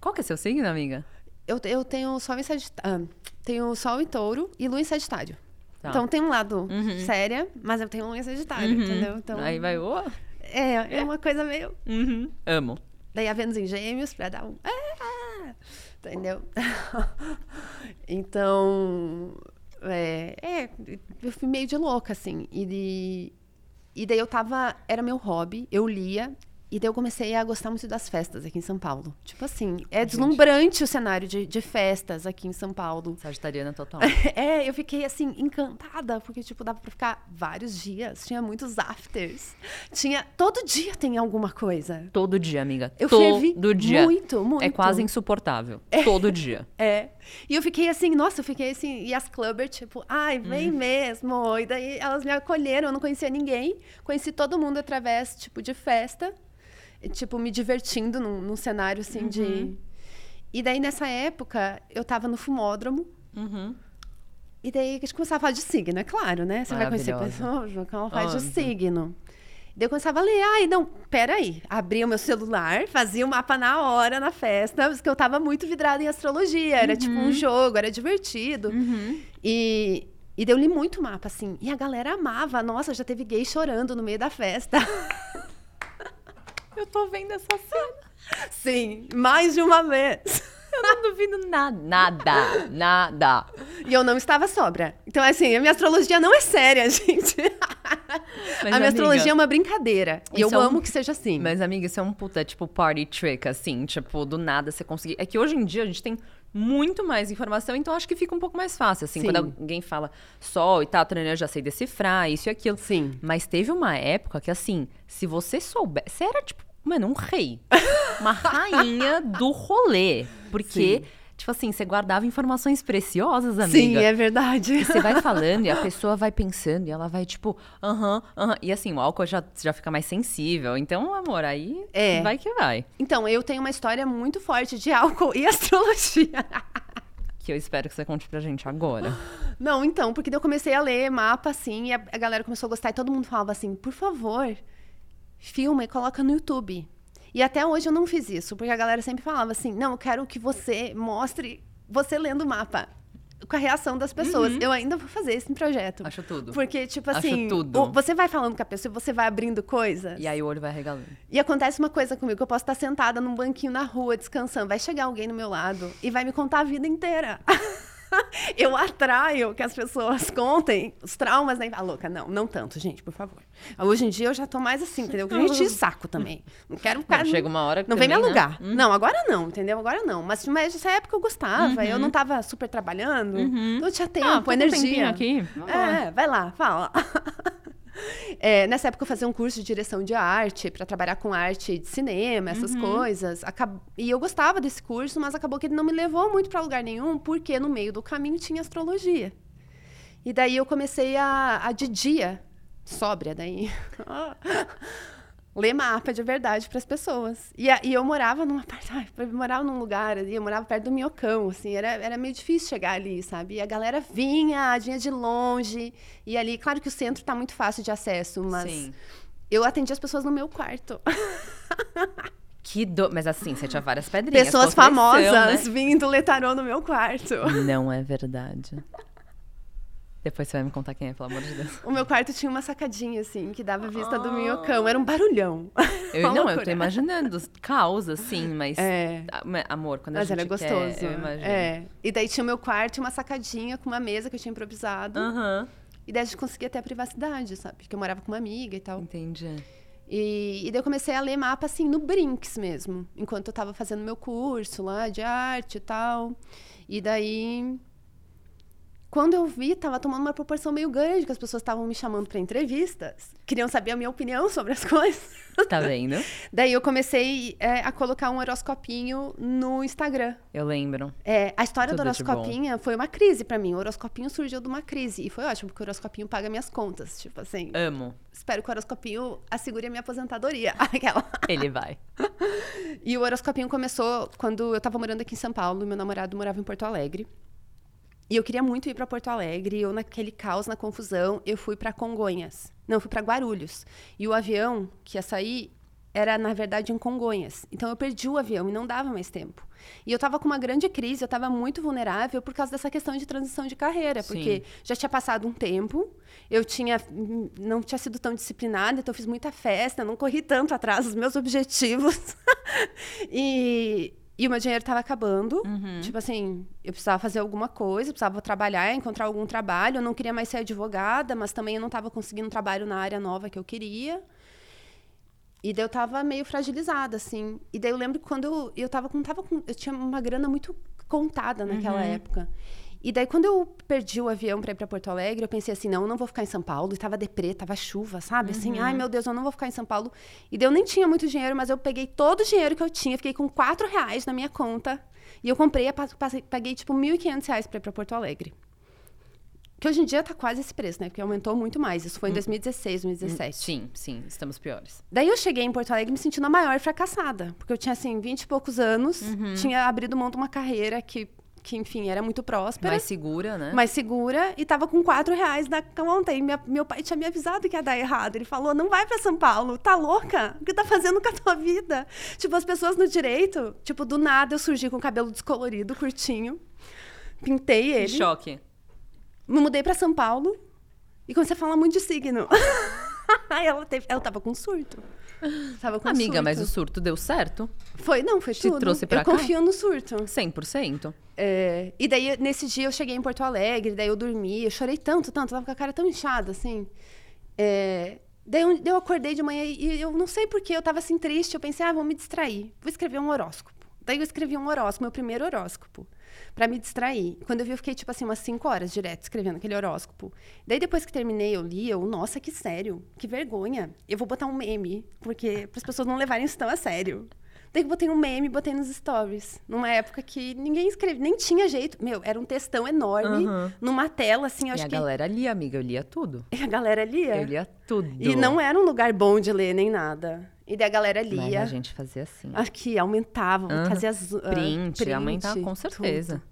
Qual que é seu signo, amiga? Eu, eu tenho sol em Sagitário, tenho sol em touro e lua em Sagitário. Tá. Então tem um lado Uhum. séria, mas eu tenho lua em Sagitário, Uhum. entendeu? Então Aí vai, ô. é, é uma coisa meio Uhum. Amo. Daí a Vênus em Gêmeos pra dar um. "Ah!" Entendeu? então. É, é, eu fui meio de louca, assim. E, de- e daí eu tava. Era meu hobby, eu lia. E daí eu comecei a gostar muito das festas aqui em São Paulo. Tipo assim, é deslumbrante o cenário de, de festas aqui em São Paulo. Sagitariana total. É, eu fiquei assim, encantada, porque, tipo, dava pra ficar vários dias. Tinha muitos afters. Tinha. Todo dia tem alguma coisa. Todo dia, amiga. Eu Todo dia. muito, muito. É quase insuportável. Todo dia. É. E eu fiquei assim, nossa, eu fiquei assim, e as clubbers, tipo, ai, vem mesmo. E daí elas me acolheram, eu não conhecia ninguém. Conheci todo mundo através, tipo, de festa. E, tipo, me divertindo num, num cenário assim de. E daí, nessa época, eu tava no fumódromo. Uhum. E daí a gente começava a falar de signo, é claro, né? Você vai conhecer pessoas, ela faz de signo. Daí eu começava a ler, ai, não, peraí. Abria o meu celular, fazia o mapa na hora, na festa, porque eu tava muito vidrada em astrologia. Era tipo um jogo, era divertido. Uhum. E, e daí eu li muito mapa, assim. E a galera amava. Nossa, já teve gay chorando no meio da festa. Eu tô vendo essa cena. Sim, mais de uma vez. Eu não duvido nada. Nada. Nada. E eu não estava sóbria. Então, assim, a minha astrologia não é séria, gente. Mas, a minha amiga, astrologia é uma brincadeira. E eu é um- amo que seja assim. Mas, amiga, isso é um puta, tipo, party trick, assim. Tipo, do nada você conseguir... É que hoje em dia a gente tem muito mais informação, então acho que fica um pouco mais fácil, assim. Sim. Quando alguém fala sol e tal, eu já sei decifrar, isso e aquilo. Sim. Mas teve uma época que, assim, se você souber... Você era, tipo, mano, um rei. Uma rainha do rolê. Porque, tipo assim, você guardava informações preciosas, amiga. Sim, é verdade. E você vai falando e a pessoa vai pensando e ela vai tipo, aham, aham. E assim, o álcool já, já fica mais sensível. Então, amor, aí É. vai que vai. Então, eu tenho uma história muito forte de álcool e astrologia. Que eu espero que você conte pra gente agora. Não, então, porque eu comecei a ler mapa, assim, e a, a galera começou a gostar, e todo mundo falava assim, por favor, filma e coloca no YouTube. E até hoje eu não fiz isso, porque a galera sempre falava assim, não, eu quero que você mostre você lendo o mapa. Com a reação das pessoas. Eu ainda vou fazer esse projeto. Acho tudo. Porque, tipo Acho assim, o- você vai falando com a pessoa, você vai abrindo coisas. E aí o olho vai regalando. E acontece uma coisa comigo, eu posso estar sentada num banquinho na rua, descansando. Vai chegar alguém no meu lado e vai me contar a vida inteira. eu atraio que as pessoas contem os traumas, né? Ah, louca, não, não tanto, gente, por favor. Hoje em dia eu já tô mais assim, entendeu? Enchi o saco também. Não quero ficar... Não, chega uma hora que Não vem me também, né? alugar. Não, agora não, entendeu? Agora não. Mas, mas nessa época eu gostava, eu não tava super trabalhando, não tinha tempo, Ah, com um energia. tempinho aqui. Vamos lá. É, vai lá, fala. É, nessa época eu fazia um curso de direção de arte para trabalhar com arte de cinema, essas Uhum. coisas. Acab- E eu gostava desse curso, mas acabou que ele não me levou muito para lugar nenhum, porque no meio do caminho tinha astrologia. E daí eu comecei a, a de dia, sóbria daí, ler mapa de verdade para as pessoas. E, e eu morava num apartamento, eu morava num lugar ali, eu morava perto do Minhocão, assim, era, era meio difícil chegar ali, sabe? E a galera vinha, vinha de longe, e ali, claro que o centro tá muito fácil de acesso, mas Sim. eu atendia as pessoas no meu quarto. Que do... Mas assim, você tinha várias pedrinhas. pessoas famosas né? vindo ler tarô no meu quarto. Não é verdade. Depois você vai me contar quem é, pelo amor de Deus. O meu quarto tinha uma sacadinha, assim, que dava vista do Minhocão, era um barulhão. Eu, não, eu loucura. tô imaginando. Causa, sim, mas. É. Ah, mas, Amor, quando a Mas gente era gostoso. quer, eu imagino. é. E daí tinha o meu quarto e uma sacadinha com uma mesa que eu tinha improvisado. Aham. E daí a gente conseguia ter a privacidade, sabe? Porque eu morava com uma amiga e tal. Entendi. E, e daí eu comecei a ler mapa, assim, no Brinks mesmo. Enquanto eu tava fazendo meu curso lá de arte e tal. E daí... quando eu vi, tava tomando uma proporção meio grande, que as pessoas estavam me chamando para entrevistas, queriam saber a minha opinião sobre as coisas. Tá vendo? Daí eu comecei é, a colocar um horoscopinho no Instagram. Eu lembro. É, a história Tudo do horoscopinho foi uma crise para mim. O horoscopinho surgiu de uma crise. E foi ótimo, porque o horoscopinho paga minhas contas. Tipo assim, Amo. espero que o horoscopinho assegure a minha aposentadoria. Aquela. Ele vai. E o horoscopinho começou quando eu tava morando aqui em São Paulo e meu namorado morava em Porto Alegre. E eu queria muito ir para Porto Alegre, e eu naquele caos, na confusão, eu fui para Congonhas. Não, fui para Guarulhos. E o avião que ia sair era na verdade em Congonhas. Então eu perdi o avião e não dava mais tempo. E eu tava com uma grande crise, eu tava muito vulnerável por causa dessa questão de transição de carreira, Sim. porque já tinha passado um tempo, eu tinha hum, não tinha sido tão disciplinada, então eu fiz muita festa, não corri tanto atrás dos meus objetivos. e e o meu dinheiro estava acabando. Tipo assim, eu precisava fazer alguma coisa, precisava trabalhar, encontrar algum trabalho. Eu não queria mais ser advogada, mas também eu não estava conseguindo trabalho na área nova que eu queria. E daí eu tava meio fragilizada, assim. E daí eu lembro que quando eu, eu tava com, tava com. Eu tinha uma grana muito contada naquela época. E daí, quando eu perdi o avião para ir para Porto Alegre, eu pensei assim: não, eu não vou ficar em São Paulo. E tava deprê, tava chuva, sabe? Assim, ai meu Deus, eu não vou ficar em São Paulo. E daí eu nem tinha muito dinheiro, mas eu peguei todo o dinheiro que eu tinha, fiquei com quatro reais na minha conta. E eu comprei, paguei tipo 1.500 reais para ir para Porto Alegre. Que hoje em dia tá quase esse preço, né? Porque aumentou muito mais. Isso foi em 2016, 2017. Sim, sim, estamos piores. Daí eu cheguei em Porto Alegre me sentindo a maior fracassada. Porque eu tinha, assim, 20 e poucos anos, Uhum. tinha abrido mão de uma carreira que, que enfim, era muito próspera, Mais mais, segura, né? segura, e tava com 4 reais na conta. E minha- meu pai tinha me avisado que ia dar errado. Ele falou: não vai pra São Paulo, tá louca? O que tá fazendo com a tua vida? Tipo, as pessoas no direito, tipo, do nada eu surgi com o cabelo descolorido, curtinho. Pintei Que ele. choque. Me mudei pra São Paulo e comecei a falar muito de signo. Aí ela, teve, ela tava com surto. Tava com Amiga, surto. mas o surto deu certo? Foi, não, foi Te tudo. trouxe pra eu cá? confio no surto. 100%. É, e daí, nesse dia, eu cheguei em Porto Alegre, daí eu dormi, eu chorei tanto, tanto, tava com a cara tão inchada, assim. É, daí, eu, daí eu acordei de manhã e eu não sei porquê, eu tava assim triste, eu pensei, ah, vou me distrair, vou escrever um horóscopo. Daí eu escrevi um horóscopo, meu primeiro horóscopo, pra me distrair. Quando eu vi, eu fiquei, tipo assim, umas cinco horas direto escrevendo aquele horóscopo. Daí depois que terminei, eu li, eu, nossa, que sério, que vergonha. Eu vou botar um meme, porque para as pessoas não levarem isso tão a sério. Daí eu botei um meme e botei nos stories. Numa época que ninguém escrevia, nem tinha jeito. Meu, era um textão enorme, Aham. numa tela, assim, eu E acho a que. galera lia, amiga, eu lia tudo. E a galera lia. Eu lia tudo. E não era um lugar bom de ler nem nada. E daí a galera Mas lia. a gente fazia assim. Aqui, aumentava, Aham. fazia as, ah, Print, aumentava com certeza.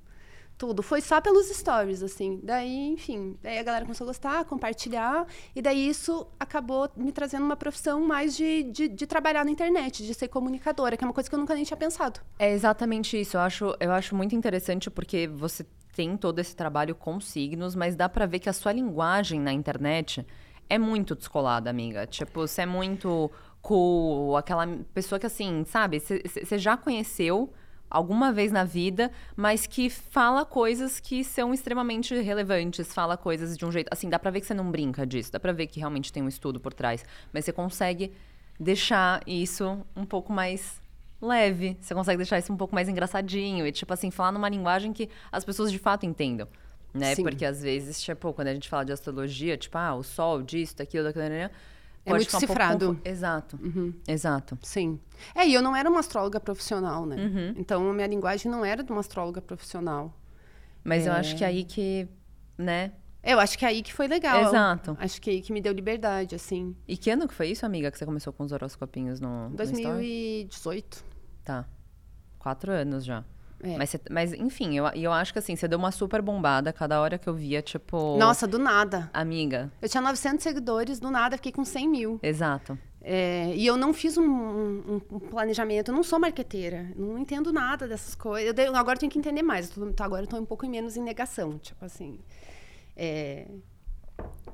Tudo, tudo. Foi só pelos stories, assim. Daí, enfim, daí a galera começou a gostar, compartilhar. E daí isso acabou me trazendo uma profissão mais de, de, de trabalhar na internet, de ser comunicadora, que é uma coisa que eu nunca nem tinha pensado. É exatamente isso. Eu acho, eu acho muito interessante porque você tem todo esse trabalho com signos, mas dá pra ver que a sua linguagem na internet é muito descolada, amiga. Tipo, você é muito cool, aquela pessoa que assim, sabe, você já conheceu alguma vez na vida, mas que fala coisas que são extremamente relevantes, fala coisas de um jeito, assim, dá pra ver que você não brinca disso, dá pra ver que realmente tem um estudo por trás, mas você consegue deixar isso um pouco mais leve, você consegue deixar isso um pouco mais engraçadinho e tipo assim, falar numa linguagem que as pessoas de fato entendam. Né? Sim. Porque às vezes, tipo, quando a gente fala de astrologia, tipo, ah, o sol, disso, daquilo, daquilo, daquilo, É muito um pouco cifrado. confu- Exato. Exato. Sim. É, e eu não era uma astróloga profissional, né? Uhum. Então, a minha linguagem não era de uma astróloga profissional. Mas eu É. acho que aí que, né? Eu acho que é aí que foi legal. Exato. Acho que é aí que me deu liberdade, assim. E que ano que foi isso, amiga, que você começou com os horoscopinhos no, no Story? 2018. Tá. Quatro anos já. É. Mas, mas, enfim, eu, eu acho que assim, você deu uma super bombada cada hora que eu via, tipo. Nossa, do nada. Amiga. Eu tinha 900 seguidores, do nada fiquei com 100 mil. Exato. É, e eu não fiz um, um- um planejamento, eu não sou marqueteira, não entendo nada dessas coisas. Eu agora eu tenho que entender mais, eu tô- agora eu tô um pouco menos em negação, tipo assim. é,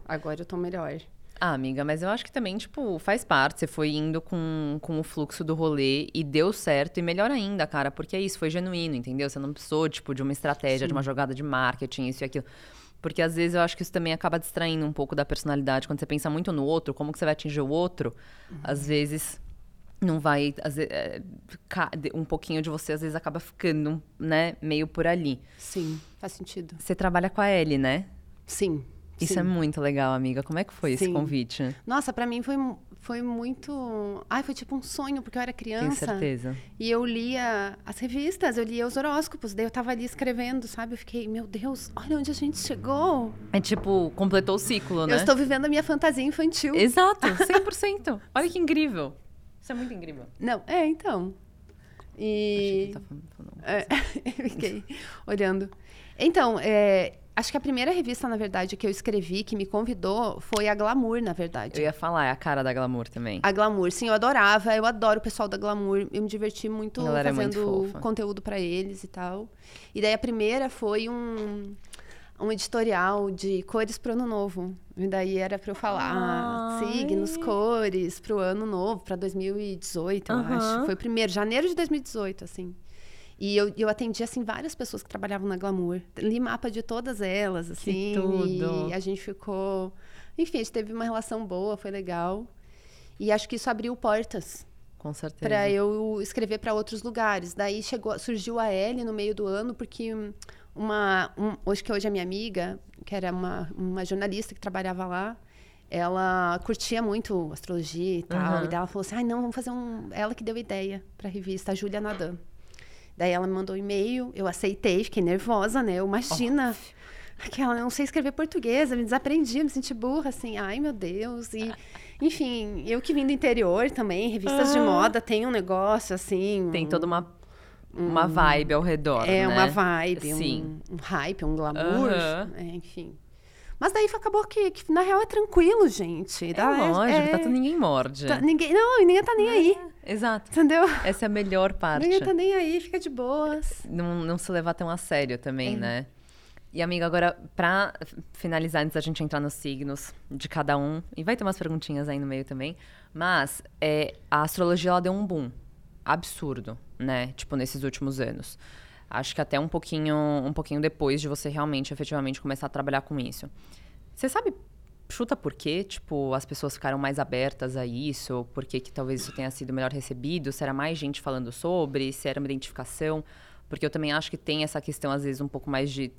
agora eu tô melhor. Ah, amiga, mas eu acho que também, tipo, faz parte. Você foi indo com, com o fluxo do rolê e deu certo. E melhor ainda, cara, porque é isso, foi genuíno, entendeu? Você não precisou, tipo, de uma estratégia, de uma jogada de marketing, isso e aquilo. Porque às vezes eu acho que isso também acaba distraindo um pouco da personalidade. Quando você pensa muito no outro, como que você vai atingir o outro, às vezes não vai às ve- ca- de- um pouquinho de você às vezes acaba ficando, né, meio por ali. Sim, faz sentido. Você trabalha com a Ellie, né? Sim. Isso sim. é muito legal, amiga. Como é que foi esse Sim. convite? Nossa, pra mim foi, foi muito. Ai, foi tipo um sonho, porque eu era Tenho criança. certeza. E eu lia as revistas, eu lia os horóscopos, daí eu tava ali escrevendo, sabe? Eu fiquei, meu Deus, olha onde a gente chegou. É tipo, completou o ciclo, né? Eu estou vivendo a minha fantasia infantil. Exato, 100%. Olha que incrível. Isso é muito incrível. Não, é, então. E. Achei que tá falando- falando. É, eu fiquei olhando. Então, é, acho que a primeira revista, na verdade, que eu escrevi, que me convidou, foi a Glamour, na verdade. Eu ia falar, é a cara da Glamour também. A Glamour, sim, eu adorava, eu adoro o pessoal da Glamour, eu me diverti muito muito fazendo fofa. conteúdo pra eles e tal. E daí a primeira foi um, um editorial de cores pro ano novo. E daí era pra eu falar Ai. signos, cores pro ano novo, pra 2018, eu Aham. acho. Foi o primeiro, janeiro de 2018, assim. E eu, eu atendi, assim, várias pessoas que trabalhavam na Glamour. Li mapa de todas elas, assim. tudo. E a gente ficou... Enfim, a gente teve uma relação boa, foi legal. E acho que isso abriu portas Com certeza. para eu escrever para outros lugares. Daí chegou, surgiu a Ellie no meio do ano, porque uma, um, hoje que hoje é minha amiga, que era uma, uma jornalista que trabalhava lá, ela curtia muito astrologia e tal. Aham. E daí ela falou assim: ai, não, vamos fazer um. Ela que deu ideia para a revista, a Júlia Nadan. Daí ela me mandou um e-mail, eu aceitei, fiquei nervosa, né? Eu, imagina. Aquela, eu não sei escrever português, eu me desaprendi, me senti burra, assim, ai meu Deus. E, enfim, eu que vim do interior também, revistas de Ah. moda, tem um negócio assim. Tem um- toda uma, uma vibe ao redor, É né? uma vibe, um, um hype, um glamour, é, enfim. Mas daí acabou que, que, na real, é tranquilo, gente. É Dá- lógico, é- tá ninguém morde. tá- ninguém, não, e ninguém tá nem aí, Exato. entendeu? Essa é a melhor parte. Ninguém tá nem aí, fica de boas. Não, não se levar tão a sério também, É. né? E, amiga, agora, pra finalizar, antes da gente entrar nos signos de cada um, e vai ter umas perguntinhas aí no meio também, mas é, a astrologia, ela deu um boom absurdo, né? Tipo, nesses últimos anos. Acho que até um pouquinho, um pouquinho depois de você realmente, efetivamente, começar a trabalhar com isso. Você sabe, chuta por quê? Tipo, as pessoas ficaram mais abertas a isso? Por que que talvez isso tenha sido melhor recebido? Se era mais gente falando sobre? Se era uma identificação? Porque eu também acho que tem essa questão, às vezes, um pouco mais de...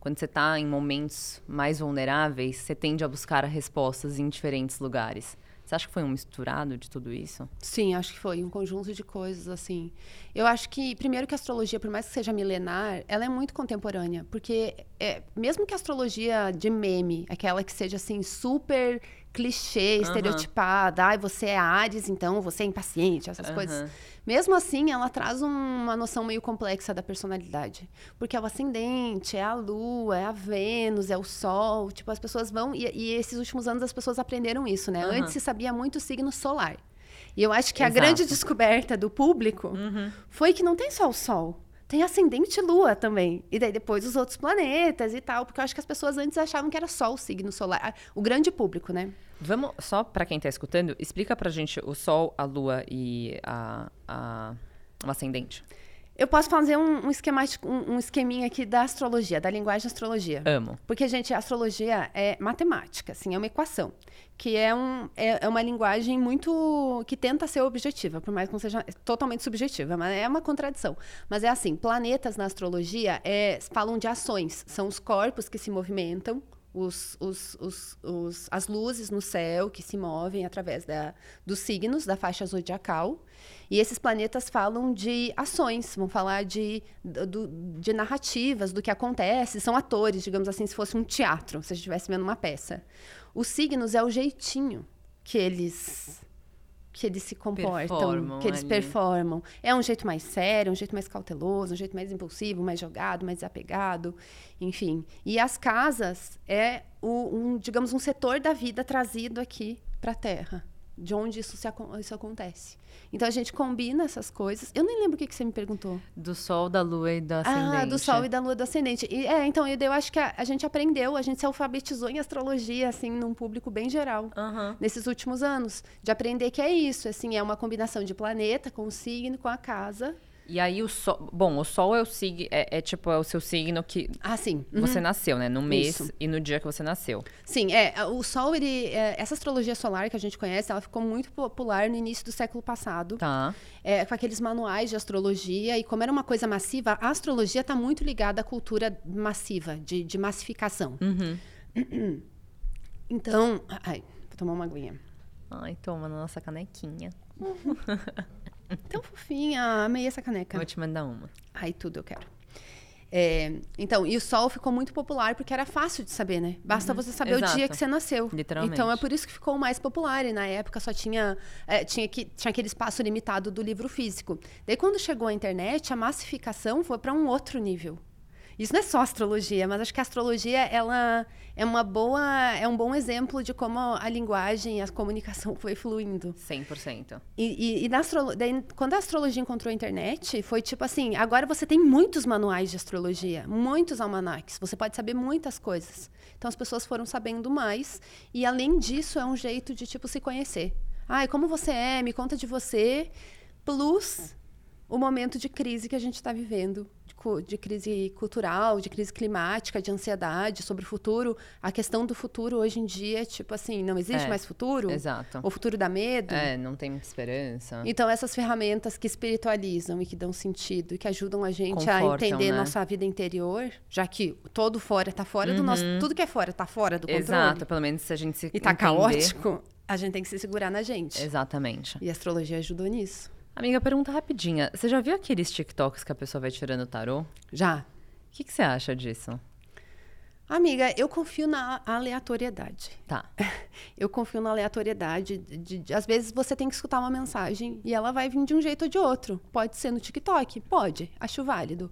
Quando você está em momentos mais vulneráveis, você tende a buscar respostas em diferentes lugares. Você acha que foi um misturado de tudo isso? Sim, acho que foi um conjunto de coisas, assim. Eu acho que, primeiro, que a astrologia, por mais que seja milenar, ela é muito contemporânea. Porque, é, mesmo que a astrologia de meme, aquela que seja, assim, super clichê, estereotipada, ai, você é Ares, então você é impaciente, essas Aham. coisas. Mesmo assim, ela traz um- uma noção meio complexa da personalidade. Porque é o ascendente, é a lua, é a Vênus, é o sol. Tipo, as pessoas vão. E, e esses últimos anos as pessoas aprenderam isso, né? Aham. Antes se sabia muito o signo solar. E eu acho que a Exato. grande descoberta do público foi que não tem só o sol. Tem ascendente lua também. E daí depois os outros planetas e tal. Porque eu acho que as pessoas antes achavam que era só o signo solar. O grande público, né? Vamos, só pra quem tá escutando, explica pra gente o Sol, a Lua e a, a- o ascendente. Eu posso fazer um, um, esquemático, um, um esqueminha aqui da astrologia, da linguagem da astrologia. Amo. Porque, gente, a astrologia é matemática, assim, é uma equação. Que é, um, é, é uma linguagem muito. que tenta ser objetiva, por mais que não seja totalmente subjetiva, mas é uma contradição. Mas é assim: planetas na astrologia é, falam de ações, são os corpos que se movimentam. Os, os, os, os- as luzes no céu que se movem através da, dos signos da faixa zodiacal. E esses planetas falam de ações, vão falar de, do- de narrativas, do que acontece. São atores, digamos assim, se fosse um teatro, se a gente estivesse vendo uma peça. Os signos é o jeitinho que eles que eles se comportam, Performam que eles ali. performam. É um jeito mais sério, um jeito mais cauteloso, um jeito mais impulsivo, mais jogado, mais desapegado, enfim. E as casas é o, um, digamos, um setor da vida trazido aqui para a Terra, de onde isso, se, isso acontece. Então a gente combina essas coisas. Eu nem lembro o que, que você me perguntou. Do Sol, da Lua e do ascendente. Ah, do Sol e da Lua do Ascendente. E, é, então, eu, acho que a, a gente aprendeu, a gente se alfabetizou em astrologia, assim, num público bem geral. Aham. Nesses últimos anos, de aprender que é isso, assim, é uma combinação de planeta com o signo, com a casa. E aí o sol. Bom, o sol é o sig... é, é tipo é o seu signo que Ah, sim. Uhum. você nasceu, né? No mês Isso. e no dia que você nasceu. Sim, é. O Sol, ele. é, essa astrologia solar que a gente conhece, ela ficou muito popular no início do século passado. Tá. é, com aqueles manuais de astrologia. E como era uma coisa massiva, a astrologia está muito ligada à cultura massiva, de, de massificação. Uhum. Então. Ai, vou tomar uma aguinha. Ai, toma na nossa canequinha. Tão fofinha, amei essa caneca. Vou te mandar uma. Ai, tudo eu quero. É, então, e o sol ficou muito popular porque era fácil de saber, né? Basta você saber o Exato. dia que você nasceu. Literalmente. Então é por isso que ficou mais popular. E na época só tinha, é, tinha, que, tinha aquele espaço limitado do livro físico. Daí quando chegou a internet, a massificação foi para um outro nível. Isso não é só astrologia, mas acho que a astrologia ela é uma boa, é um bom exemplo de como a linguagem, a comunicação foi fluindo. 100%. E, e, e na astrolo- daí, quando a astrologia encontrou a internet, foi tipo assim: agora você tem muitos manuais de astrologia, muitos almanacs, você pode saber muitas coisas. Então as pessoas foram sabendo mais, e além disso, é um jeito de tipo se conhecer. Ai, como você é? Me conta de você. Plus o momento de crise que a gente está vivendo. De crise cultural, de crise climática, de ansiedade sobre o futuro. A questão do futuro hoje em dia é tipo assim: não existe É, mais futuro? Exato. O futuro dá medo? É, não tem esperança. Então, essas ferramentas que espiritualizam e que dão sentido e que ajudam a gente a Confortam, entender né? nossa vida interior, já que todo fora tá fora do nosso. Tudo que é fora tá fora do controle. Exato, pelo menos se a gente se E tá entender. caótico, a gente tem que se segurar na gente. Exatamente. E a astrologia ajudou nisso. Amiga, pergunta rapidinha. Você já viu aqueles TikToks que a pessoa vai tirando o tarô? O Já. que, que você acha disso? Amiga, eu confio na aleatoriedade. Tá. Eu confio na aleatoriedade. De, de- de- às vezes você tem que escutar uma mensagem e ela vai vir de um jeito ou de outro. Pode ser no TikTok? Pode. Acho válido.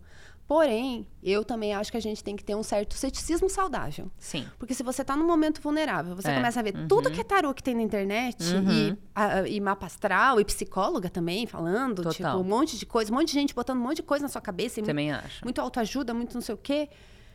Porém, eu também acho que a gente tem que ter um certo ceticismo saudável. Sim. Porque se você tá num momento vulnerável, você É, começa a ver tudo que é tarô que tem na internet, e, a- e mapa astral, e psicóloga também falando, Total. tipo, um monte de coisa, um monte de gente botando um monte de coisa na sua cabeça, e Também acho. muito autoajuda, muito não sei o quê,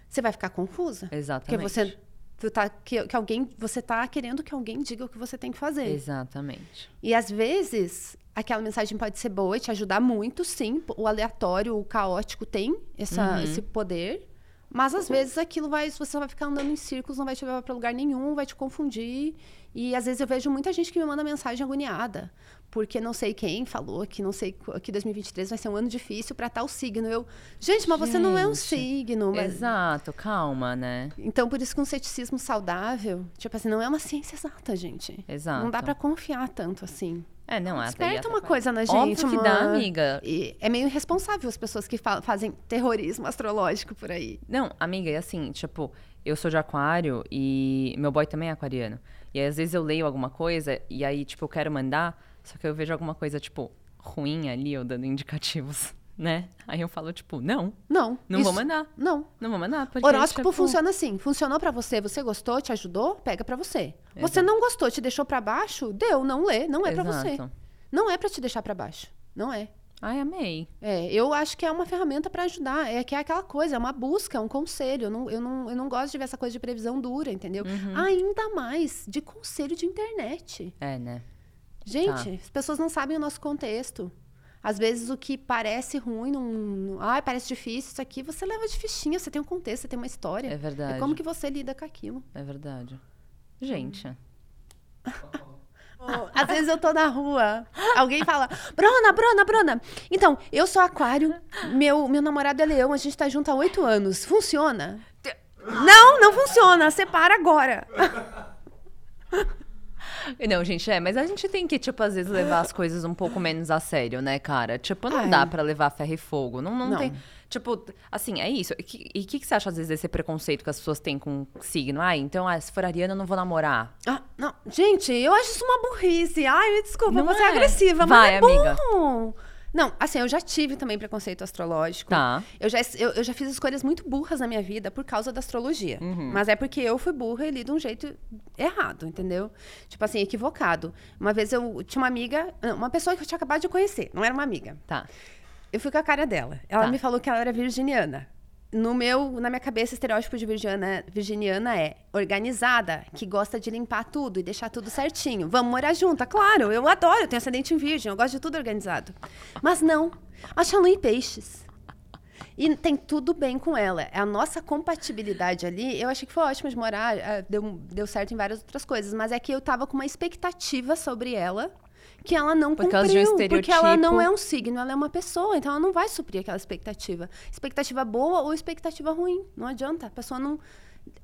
você vai ficar confusa. Exatamente. Porque você tá, que, que alguém, você tá querendo que alguém diga o que você tem que fazer. Exatamente. E às vezes, aquela mensagem pode ser boa e te ajudar muito, sim. O aleatório, o caótico tem essa, esse poder. Mas às vezes aquilo vai, você vai ficar andando em círculos, não vai te levar para lugar nenhum, vai te confundir. E às vezes eu vejo muita gente que me manda mensagem agoniada, porque não sei quem falou que não sei que 2023 vai ser um ano difícil para tal signo. Eu, gente, mas você não é um Gente, signo, mas Exato, calma, né? então, por isso que um ceticismo saudável, tipo assim, não é uma ciência exata, gente. Exato. Não dá pra confiar tanto assim. É, não, é Desperta uma coisa na gente. Óbvio que dá, uma- amiga. E é meio irresponsável as pessoas que fa- fazem terrorismo astrológico por aí. Não, amiga, é assim, tipo, eu sou de aquário e meu boy também é aquariano. E aí, às vezes eu leio alguma coisa e aí, tipo, eu quero mandar, só que eu vejo alguma coisa, tipo, ruim ali, eu dando indicativos, né? Aí eu falo, tipo, não, Não. não isso- vou mandar. Não. Não vou mandar. Porque, Horóscopo tipo, funciona assim. Funcionou pra você, você gostou, te ajudou, pega pra você. Você Exato. não gostou, te deixou pra baixo, deu, não lê, não é pra você. Não é pra te deixar pra baixo. Não é. Ai, amei. É, eu acho que é uma ferramenta para ajudar. É que é aquela coisa, é uma busca, é um conselho. Eu não, eu, não, eu não gosto de ver essa coisa de previsão dura, entendeu? Uhum. Ainda mais de conselho de internet. É, né? Gente, Tá. as pessoas não sabem o nosso contexto. Às vezes o que parece ruim, não, não- ai, parece difícil, isso aqui, você leva de fichinha, você tem um contexto, você tem uma história. É verdade. É como que você lida com aquilo. É verdade. Gente, Às vezes eu tô na rua, alguém fala, Bruna, Bruna, Bruna. Então, eu sou aquário, meu, meu namorado é leão, a gente tá junto há oito anos. Funciona? Não, não funciona. Separa agora. Não, gente, é, mas a gente tem que, tipo, às vezes levar as coisas um pouco menos a sério, né, cara? Tipo, não Ai. dá pra levar ferro e fogo. Não, não, Não. tem. Tipo, assim, é isso. E e o que, que você acha, às vezes, desse preconceito que as pessoas têm com signo? Ah, então, ah, se for ariana, eu não vou namorar. Ah, não. Gente, eu acho isso uma burrice. Ai, me desculpa, Não você é é. agressiva, Vai, mas é amiga. bom. Não, assim, eu já tive também preconceito astrológico. Tá. Eu já, eu, eu já fiz escolhas muito burras na minha vida por causa da astrologia. Uhum. Mas é porque eu fui burra e li de um jeito errado, entendeu? Tipo assim, equivocado. Uma vez eu tinha uma amiga, uma pessoa que eu tinha acabado de conhecer, não era uma amiga. Tá. Eu fui com a cara dela. Ela Tá. me falou que ela era virginiana. No meu, na minha cabeça, estereótipo de virgiana, virginiana é organizada, que gosta de limpar tudo e deixar tudo certinho. Vamos morar junto, claro. Eu adoro, eu tenho ascendente em virgem, eu gosto de tudo organizado. Mas não, acha Lu em peixes. E tem tudo bem com ela. A nossa compatibilidade ali, eu achei que foi ótimo de morar, eh, deu, deu certo em várias outras coisas, mas é que eu tava com uma expectativa sobre ela que ela não Por de um cumpriu, porque ela não é um signo, ela é uma pessoa, então ela não vai suprir aquela expectativa. Expectativa boa ou expectativa ruim, não adianta. A pessoa não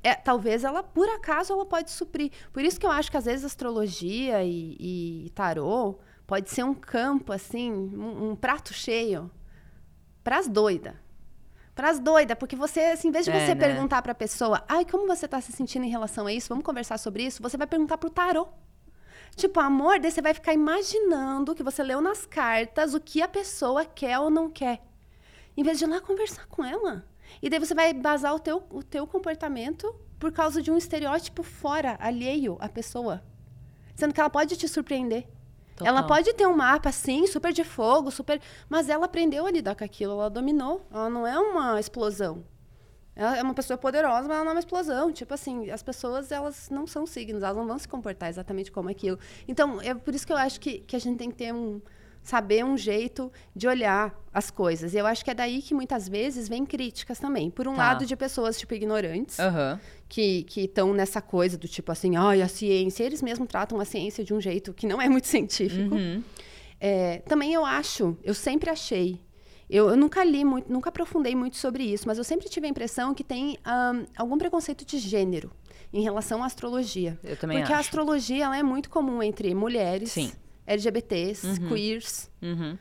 é, talvez ela, por acaso, ela pode suprir. Por isso que eu acho que às vezes astrologia e, e tarô pode ser um campo assim, um, um prato cheio para as doidas. Para as doidas, porque você, assim, em vez de É, você né? perguntar para a pessoa, ai, como você tá se sentindo em relação a isso? Vamos conversar sobre isso? Você vai perguntar pro tarô. Tipo, amor, daí você vai ficar imaginando que você leu nas cartas o que a pessoa quer ou não quer. Em vez de ir lá conversar com ela. E daí você vai basar o teu, o teu comportamento por causa de um estereótipo fora, alheio à pessoa. Sendo que ela pode te surpreender. Total. Ela pode ter um mapa, assim, super de fogo, super. Mas ela aprendeu a lidar com aquilo, ela dominou. Ela não é uma explosão. Ela é uma pessoa poderosa, mas ela não é uma explosão. Tipo assim, as pessoas, elas não são signos, elas não vão se comportar exatamente como aquilo. Então, é por isso que eu acho que, que a gente tem que ter um. Saber um jeito de olhar as coisas. E eu acho que é daí que muitas vezes vem críticas também. Por um Tá. lado, de pessoas, tipo, ignorantes Aham. que estão nessa coisa do tipo assim, ai, a ciência. Eles mesmos tratam a ciência de um jeito que não é muito científico. Uhum. É, também eu acho, eu sempre achei. Eu, eu nunca li muito, nunca aprofundei muito sobre isso, mas eu sempre tive a impressão que tem ahn, algum preconceito de gênero em relação à astrologia. Eu também Porque a acho. astrologia ela é muito comum entre mulheres, Sim. LGBTs, queers. Uhum.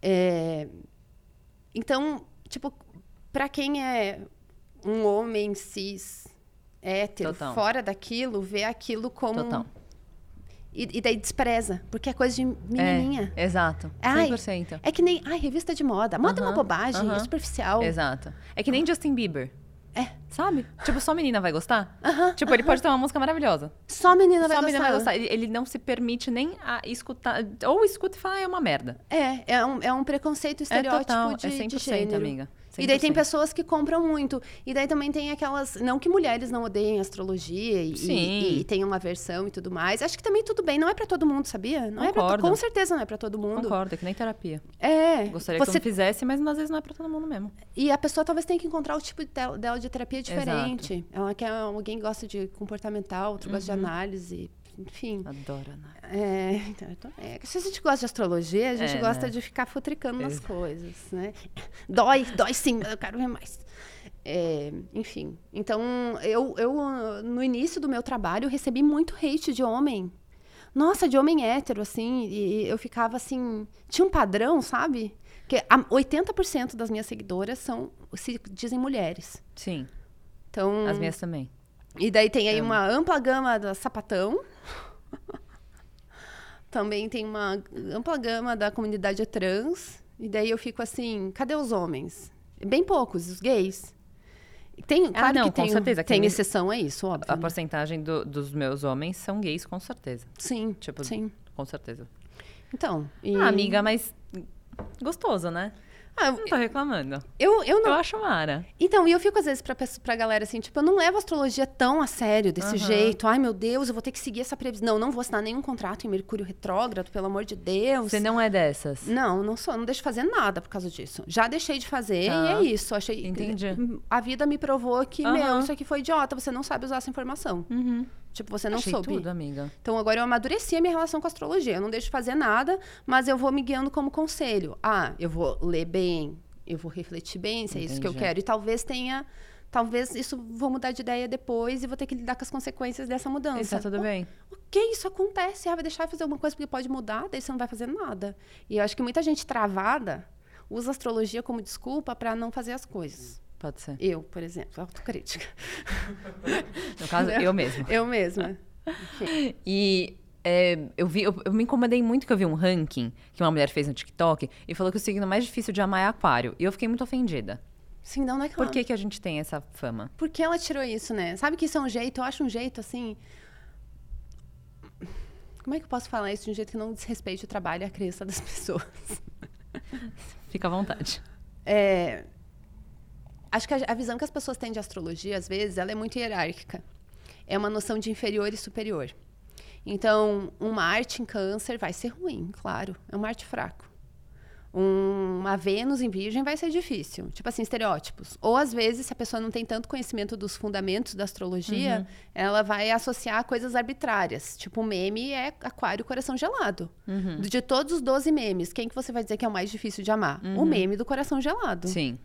É, então, tipo, pra quem é um homem cis, hétero, Total. fora daquilo, vê aquilo como. E, e daí despreza, porque é coisa de menininha. É, exato. Ai, 100%. É que nem, ai, revista de moda. Moda é uma bobagem, é superficial. Exato. É que nem Justin Bieber. É. Sabe? Tipo, só menina vai gostar? Aham, Tipo, ele pode ter uma música maravilhosa. Só menina vai só gostar. menina vai gostar. Ele, ele não se permite nem a escutar. Ou escuta e fala, ah, é uma merda. É, é um, é um preconceito estereótipo é total, de, é de 100%, gênero. amiga. E daí tem 100%. pessoas que compram muito. E daí também tem aquelas. Não que mulheres não odeiem astrologia e, e, e tenham uma versão e tudo mais. Acho que também tudo bem. Não é pra todo mundo, sabia? Não é pra, Concordo. com certeza não é pra todo mundo. Concordo, é que nem terapia. É. Gostaria que você, eu não fizesse, mas às vezes não é pra todo mundo mesmo. E a pessoa talvez tenha que encontrar o tipo dela, de terapia diferente. Ela quer alguém que gosta de comportamental, outro gosta Uhum. de análise. Enfim. Adoro, né? É, então, tô- é, se a gente gosta de astrologia, a gente É, gosta né? de ficar futricando nas Ex- coisas, né? Dói, dói sim, mas eu quero ver mais. É, enfim, então eu, eu, no início do meu trabalho, recebi muito hate de homem. Nossa, de homem hétero, assim, e eu ficava assim. Tinha um padrão, sabe? Que a- 80% das minhas seguidoras são, se dizem mulheres. Sim, Então, as minhas também. e daí tem aí uma ampla gama da sapatão. Também tem uma ampla gama da comunidade trans. E daí eu fico assim, cadê os homens? Bem poucos, os gays. Tem, claro Ah, não, que com tem, certeza, tem exceção a isso, óbvio. A né? porcentagem do- dos meus homens são gays, com certeza. Sim, Tipo, sim. Com certeza. Então, e- Ah, amiga, mas gostoso, né? Ah, Não tô reclamando. eu, eu não Eu acho mara. Então, e eu fico às vezes pra, pra galera assim, tipo, eu não levo astrologia tão a sério desse Aham. jeito. Ai, meu Deus, eu vou ter que seguir essa previsão. Não, não vou assinar nenhum contrato em Mercúrio retrógrado, pelo amor de Deus. Você não é dessas. Não, não sou, não deixo de fazer nada por causa disso. Já deixei de fazer Tá. e é isso. Achei, Entendi. A vida me provou que, Aham. meu, isso aqui foi idiota, você não sabe usar essa informação. Uhum. Tipo, você não Achei soube. tudo, amiga. Então agora eu amadureci a minha relação com a astrologia. Eu não deixo de fazer nada, mas eu vou me guiando como conselho. Ah, eu vou ler bem, eu vou refletir bem, se é isso que eu quero. E talvez tenha. Talvez isso vou mudar de ideia depois e vou ter que lidar com as consequências dessa mudança. Isso tá tudo bem. Ok, isso acontece. Ah, vai deixar de fazer alguma coisa porque pode mudar, daí você não vai fazer nada. E eu acho que muita gente travada usa a astrologia como desculpa para não fazer as coisas. Pode ser. Eu, por exemplo, autocrítica. No caso, eu mesma. Eu mesma. Enfim. E é, eu, vi, eu, eu me incomodei muito que eu vi um ranking que uma mulher fez no TikTok e falou que o signo mais difícil de amar é aquário. E eu fiquei muito ofendida. Sim, não, não é que Por que, que a gente tem essa fama? Por que ela tirou isso, né? Sabe que isso é um jeito, eu acho um jeito assim. Como é que eu posso falar isso de um jeito que não desrespeite o trabalho e a crença das pessoas? Fica à vontade. É, acho que a, a visão que as pessoas têm de astrologia, às vezes, ela é muito hierárquica. É uma noção de inferior e superior. Então, um Marte em câncer vai ser ruim, claro. É um Marte fraco. Um, uma Vênus em Virgem vai ser difícil. Tipo assim, estereótipos. Ou às vezes, se a pessoa não tem tanto conhecimento dos fundamentos da astrologia, uhum. ela vai associar coisas arbitrárias. Tipo, o meme é Aquário Coração Gelado. Uhum. De todos os 12 memes, quem que você vai dizer que é o mais difícil de amar? Uhum. O meme do Coração Gelado. Sim.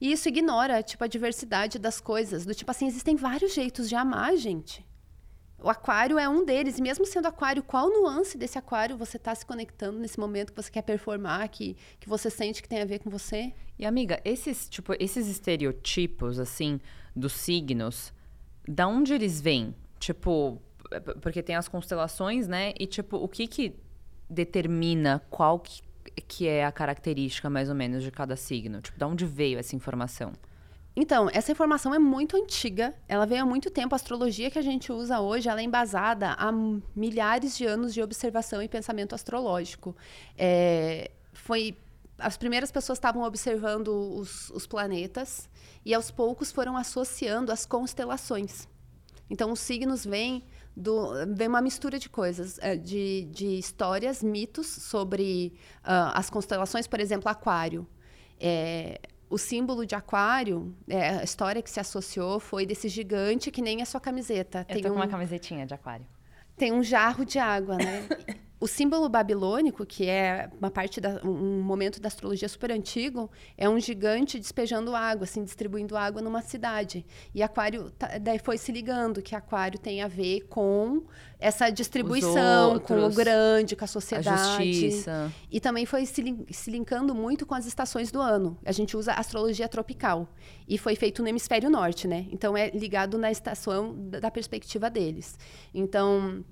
E isso ignora, tipo, a diversidade das coisas. Do tipo assim, existem vários jeitos de amar, gente. O aquário é um deles. E mesmo sendo aquário, qual nuance desse aquário você está se conectando nesse momento que você quer performar, que, que você sente que tem a ver com você? E, amiga, esses, tipo, esses estereotipos, assim, dos signos, da onde eles vêm? Tipo, porque tem as constelações, né? E, tipo, o que que determina qual que, que é a característica, mais ou menos, de cada signo? Tipo, da onde veio essa informação? Então, essa informação é muito antiga, ela veio há muito tempo. A astrologia que a gente usa hoje, ela é embasada há milhares de anos de observação e pensamento astrológico. É, foi as primeiras pessoas estavam observando os, os, planetas e aos poucos foram associando as constelações. Então, os signos vêm do, vem uma mistura de coisas, é, de, de histórias, mitos sobre uh, as constelações, por exemplo, Aquário. É, o símbolo de aquário, é, a história que se associou foi desse gigante que nem a sua camiseta. Eu Tem tô um, com uma camisetinha de aquário. Tem um jarro de água, né? o símbolo babilônico, que é uma parte da, um momento da astrologia super antigo, é um gigante despejando água, assim, distribuindo água numa cidade. E aquário tá, daí foi se ligando que aquário tem a ver com essa distribuição, outros, com o grande, com a sociedade. A justiça. E também foi se, se linkando muito com as estações do ano. A gente usa astrologia tropical. E foi feito no hemisfério norte, né? Então é ligado na estação da, da perspectiva deles. Então,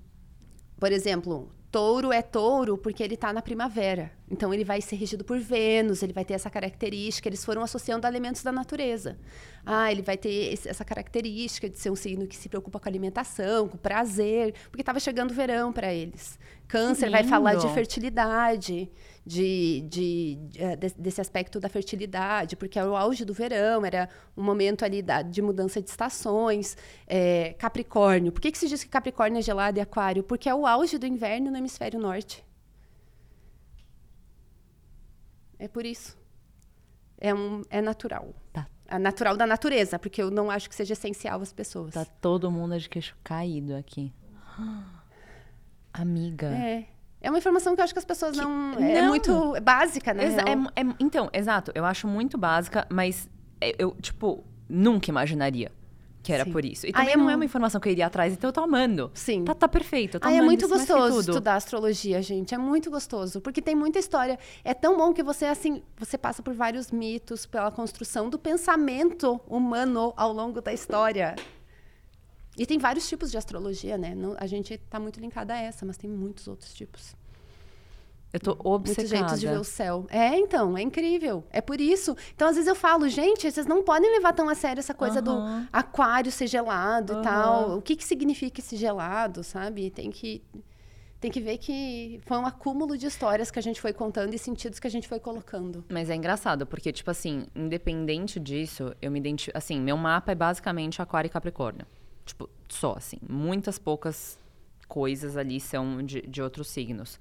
por exemplo, Touro é touro porque ele está na primavera. Então ele vai ser regido por Vênus, ele vai ter essa característica. Eles foram associando elementos da natureza. Ah, ele vai ter essa característica de ser um signo que se preocupa com alimentação, com prazer, porque estava chegando o verão para eles. Câncer vai falar de fertilidade de, de, eh, de, desse aspecto da fertilidade, porque era o auge do verão, era um momento ali da, de mudança de estações. É, Capricórnio. Por que, que se diz que Capricórnio é gelado e aquário? Porque é o auge do inverno no hemisfério norte. É por isso. É, um, é natural. Tá. É natural da natureza, porque eu não acho que seja essencial às pessoas. Tá todo mundo de queixo caído aqui. Amiga. É. É uma informação que eu acho que as pessoas que, não, é não. É muito básica, né? É, é, então, exato. Eu acho muito básica, mas é, eu, tipo, nunca imaginaria que era Sim. por isso. E também não é uma informação que eu iria atrás, então eu tô amando. Sim. Tá, tá perfeito. Eu tô Ai, é muito gostoso estudar astrologia, gente. É muito gostoso. Porque tem muita história. É tão bom que você, assim, você passa por vários mitos, pela construção do pensamento humano ao longo da história. E tem vários tipos de astrologia, né? Não, a gente está muito linkada a essa, mas tem muitos outros tipos. Eu tô obcecada. Muitos jeitos de ver o céu. É, então, é incrível. É por isso. Então, às vezes eu falo, gente, vocês não podem levar tão a sério essa coisa do aquário ser gelado e tal. O que que significa esse gelado, sabe? Tem que tem que ver que foi um acúmulo de histórias que a gente foi contando e sentidos que a gente foi colocando. Mas é engraçado, porque, tipo assim, independente disso, eu me identifico. Assim, meu mapa é basicamente Aquário e Capricórnio. Tipo, só assim. Muitas poucas coisas ali são de, de outros signos.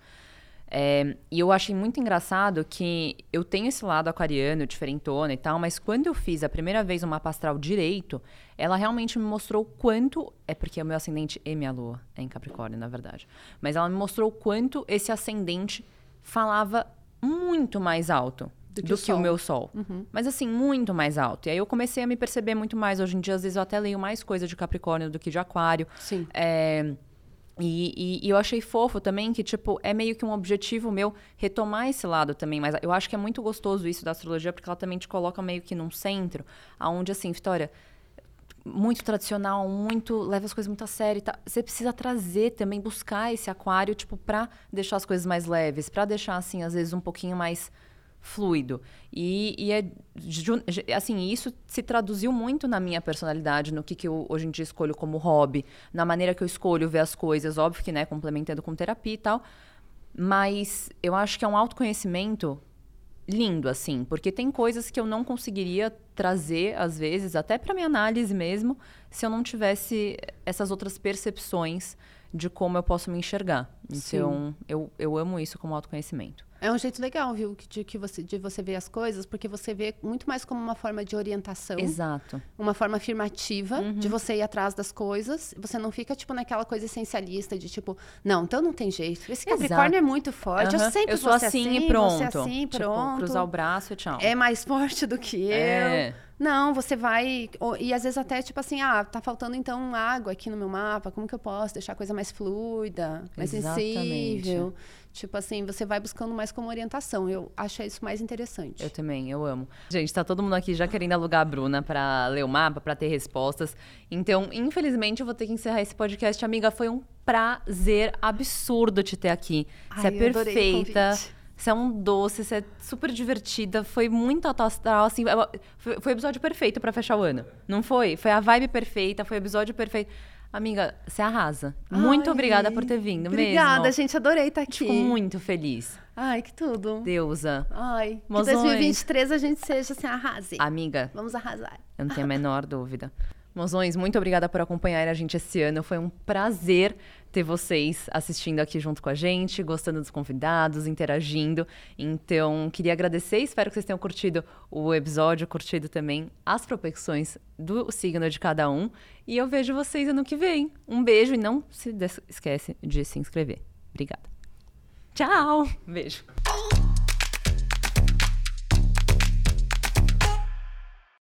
É, e eu achei muito engraçado que eu tenho esse lado aquariano, diferentona e tal, mas quando eu fiz a primeira vez o mapa astral direito, ela realmente me mostrou quanto. É porque é o meu ascendente e minha lua é em Capricórnio, na verdade. Mas ela me mostrou quanto esse ascendente falava muito mais alto do que, do o, que o, meu sol. Uhum. Mas assim, muito mais alto. E aí eu comecei a me perceber muito mais. Hoje em dia, às vezes, eu até leio mais coisa de Capricórnio do que de Aquário. Sim. É, e, e, e, eu achei fofo também que, tipo, é meio que um objetivo meu retomar esse lado também. Mas eu acho que é muito gostoso isso da astrologia, porque ela também te coloca meio que num centro, aonde assim, Vitória, muito tradicional, muito leva as coisas muito a sério. Tá? Você precisa trazer também, buscar esse aquário, tipo, pra deixar as coisas mais leves, para deixar, assim, às vezes um pouquinho mais fluido. E, e, é, assim, isso se traduziu muito na minha personalidade, no que, que eu hoje em dia escolho como hobby, na maneira que eu escolho ver as coisas, óbvio que, né, complementando com terapia e tal. Mas eu acho que é um autoconhecimento lindo, assim, porque tem coisas que eu não conseguiria trazer, às vezes, até para minha análise mesmo, se eu não tivesse essas outras percepções de como eu posso me enxergar. Então, eu, eu amo isso como autoconhecimento. É um jeito legal, viu, de, que você, de você ver as coisas, porque você vê muito mais como uma forma de orientação. Exato. Uma forma afirmativa uhum. de você ir atrás das coisas. Você não fica, tipo, naquela coisa essencialista de, tipo, não, então não tem jeito. Esse Capricórnio Exato. é muito forte. Uhum. Eu sempre eu sou assim, assim, e pronto. Você assim, tipo, pronto. cruzar o braço e tchau. É mais forte do que é. eu. Não, você vai. E às vezes até tipo assim, ah, tá faltando então água aqui no meu mapa, como que eu posso deixar a coisa mais fluida, mais Exatamente. Sensível? Tipo assim, você vai buscando mais como orientação. Eu acho isso mais interessante. Eu também, eu amo. Gente, tá todo mundo aqui já querendo alugar a Bruna para ler o mapa, para ter respostas. Então, infelizmente, eu vou ter que encerrar esse podcast. Amiga, foi um prazer absurdo te ter aqui. Ai, você é perfeita. Você é um doce, você é super divertida, foi muito astral, assim, foi, foi o episódio perfeito para fechar o ano. Não foi? Foi a vibe perfeita, foi o episódio perfeito. Amiga, você arrasa. Ai, muito obrigada por ter vindo obrigada, mesmo. gente. Adorei estar aqui. Fico muito feliz. Ai, que tudo. Deusa. Ai, Mozões. que 2023 a gente seja assim, arrase. Amiga. Vamos arrasar. Eu não tenho a menor dúvida. Mozões, muito obrigada por acompanhar a gente esse ano. Foi um prazer ter vocês assistindo aqui junto com a gente, gostando dos convidados, interagindo. Então, queria agradecer, espero que vocês tenham curtido o episódio, curtido também as propensões do signo de cada um. E eu vejo vocês ano que vem. Um beijo e não se esquece de se inscrever. Obrigada. Tchau! Beijo.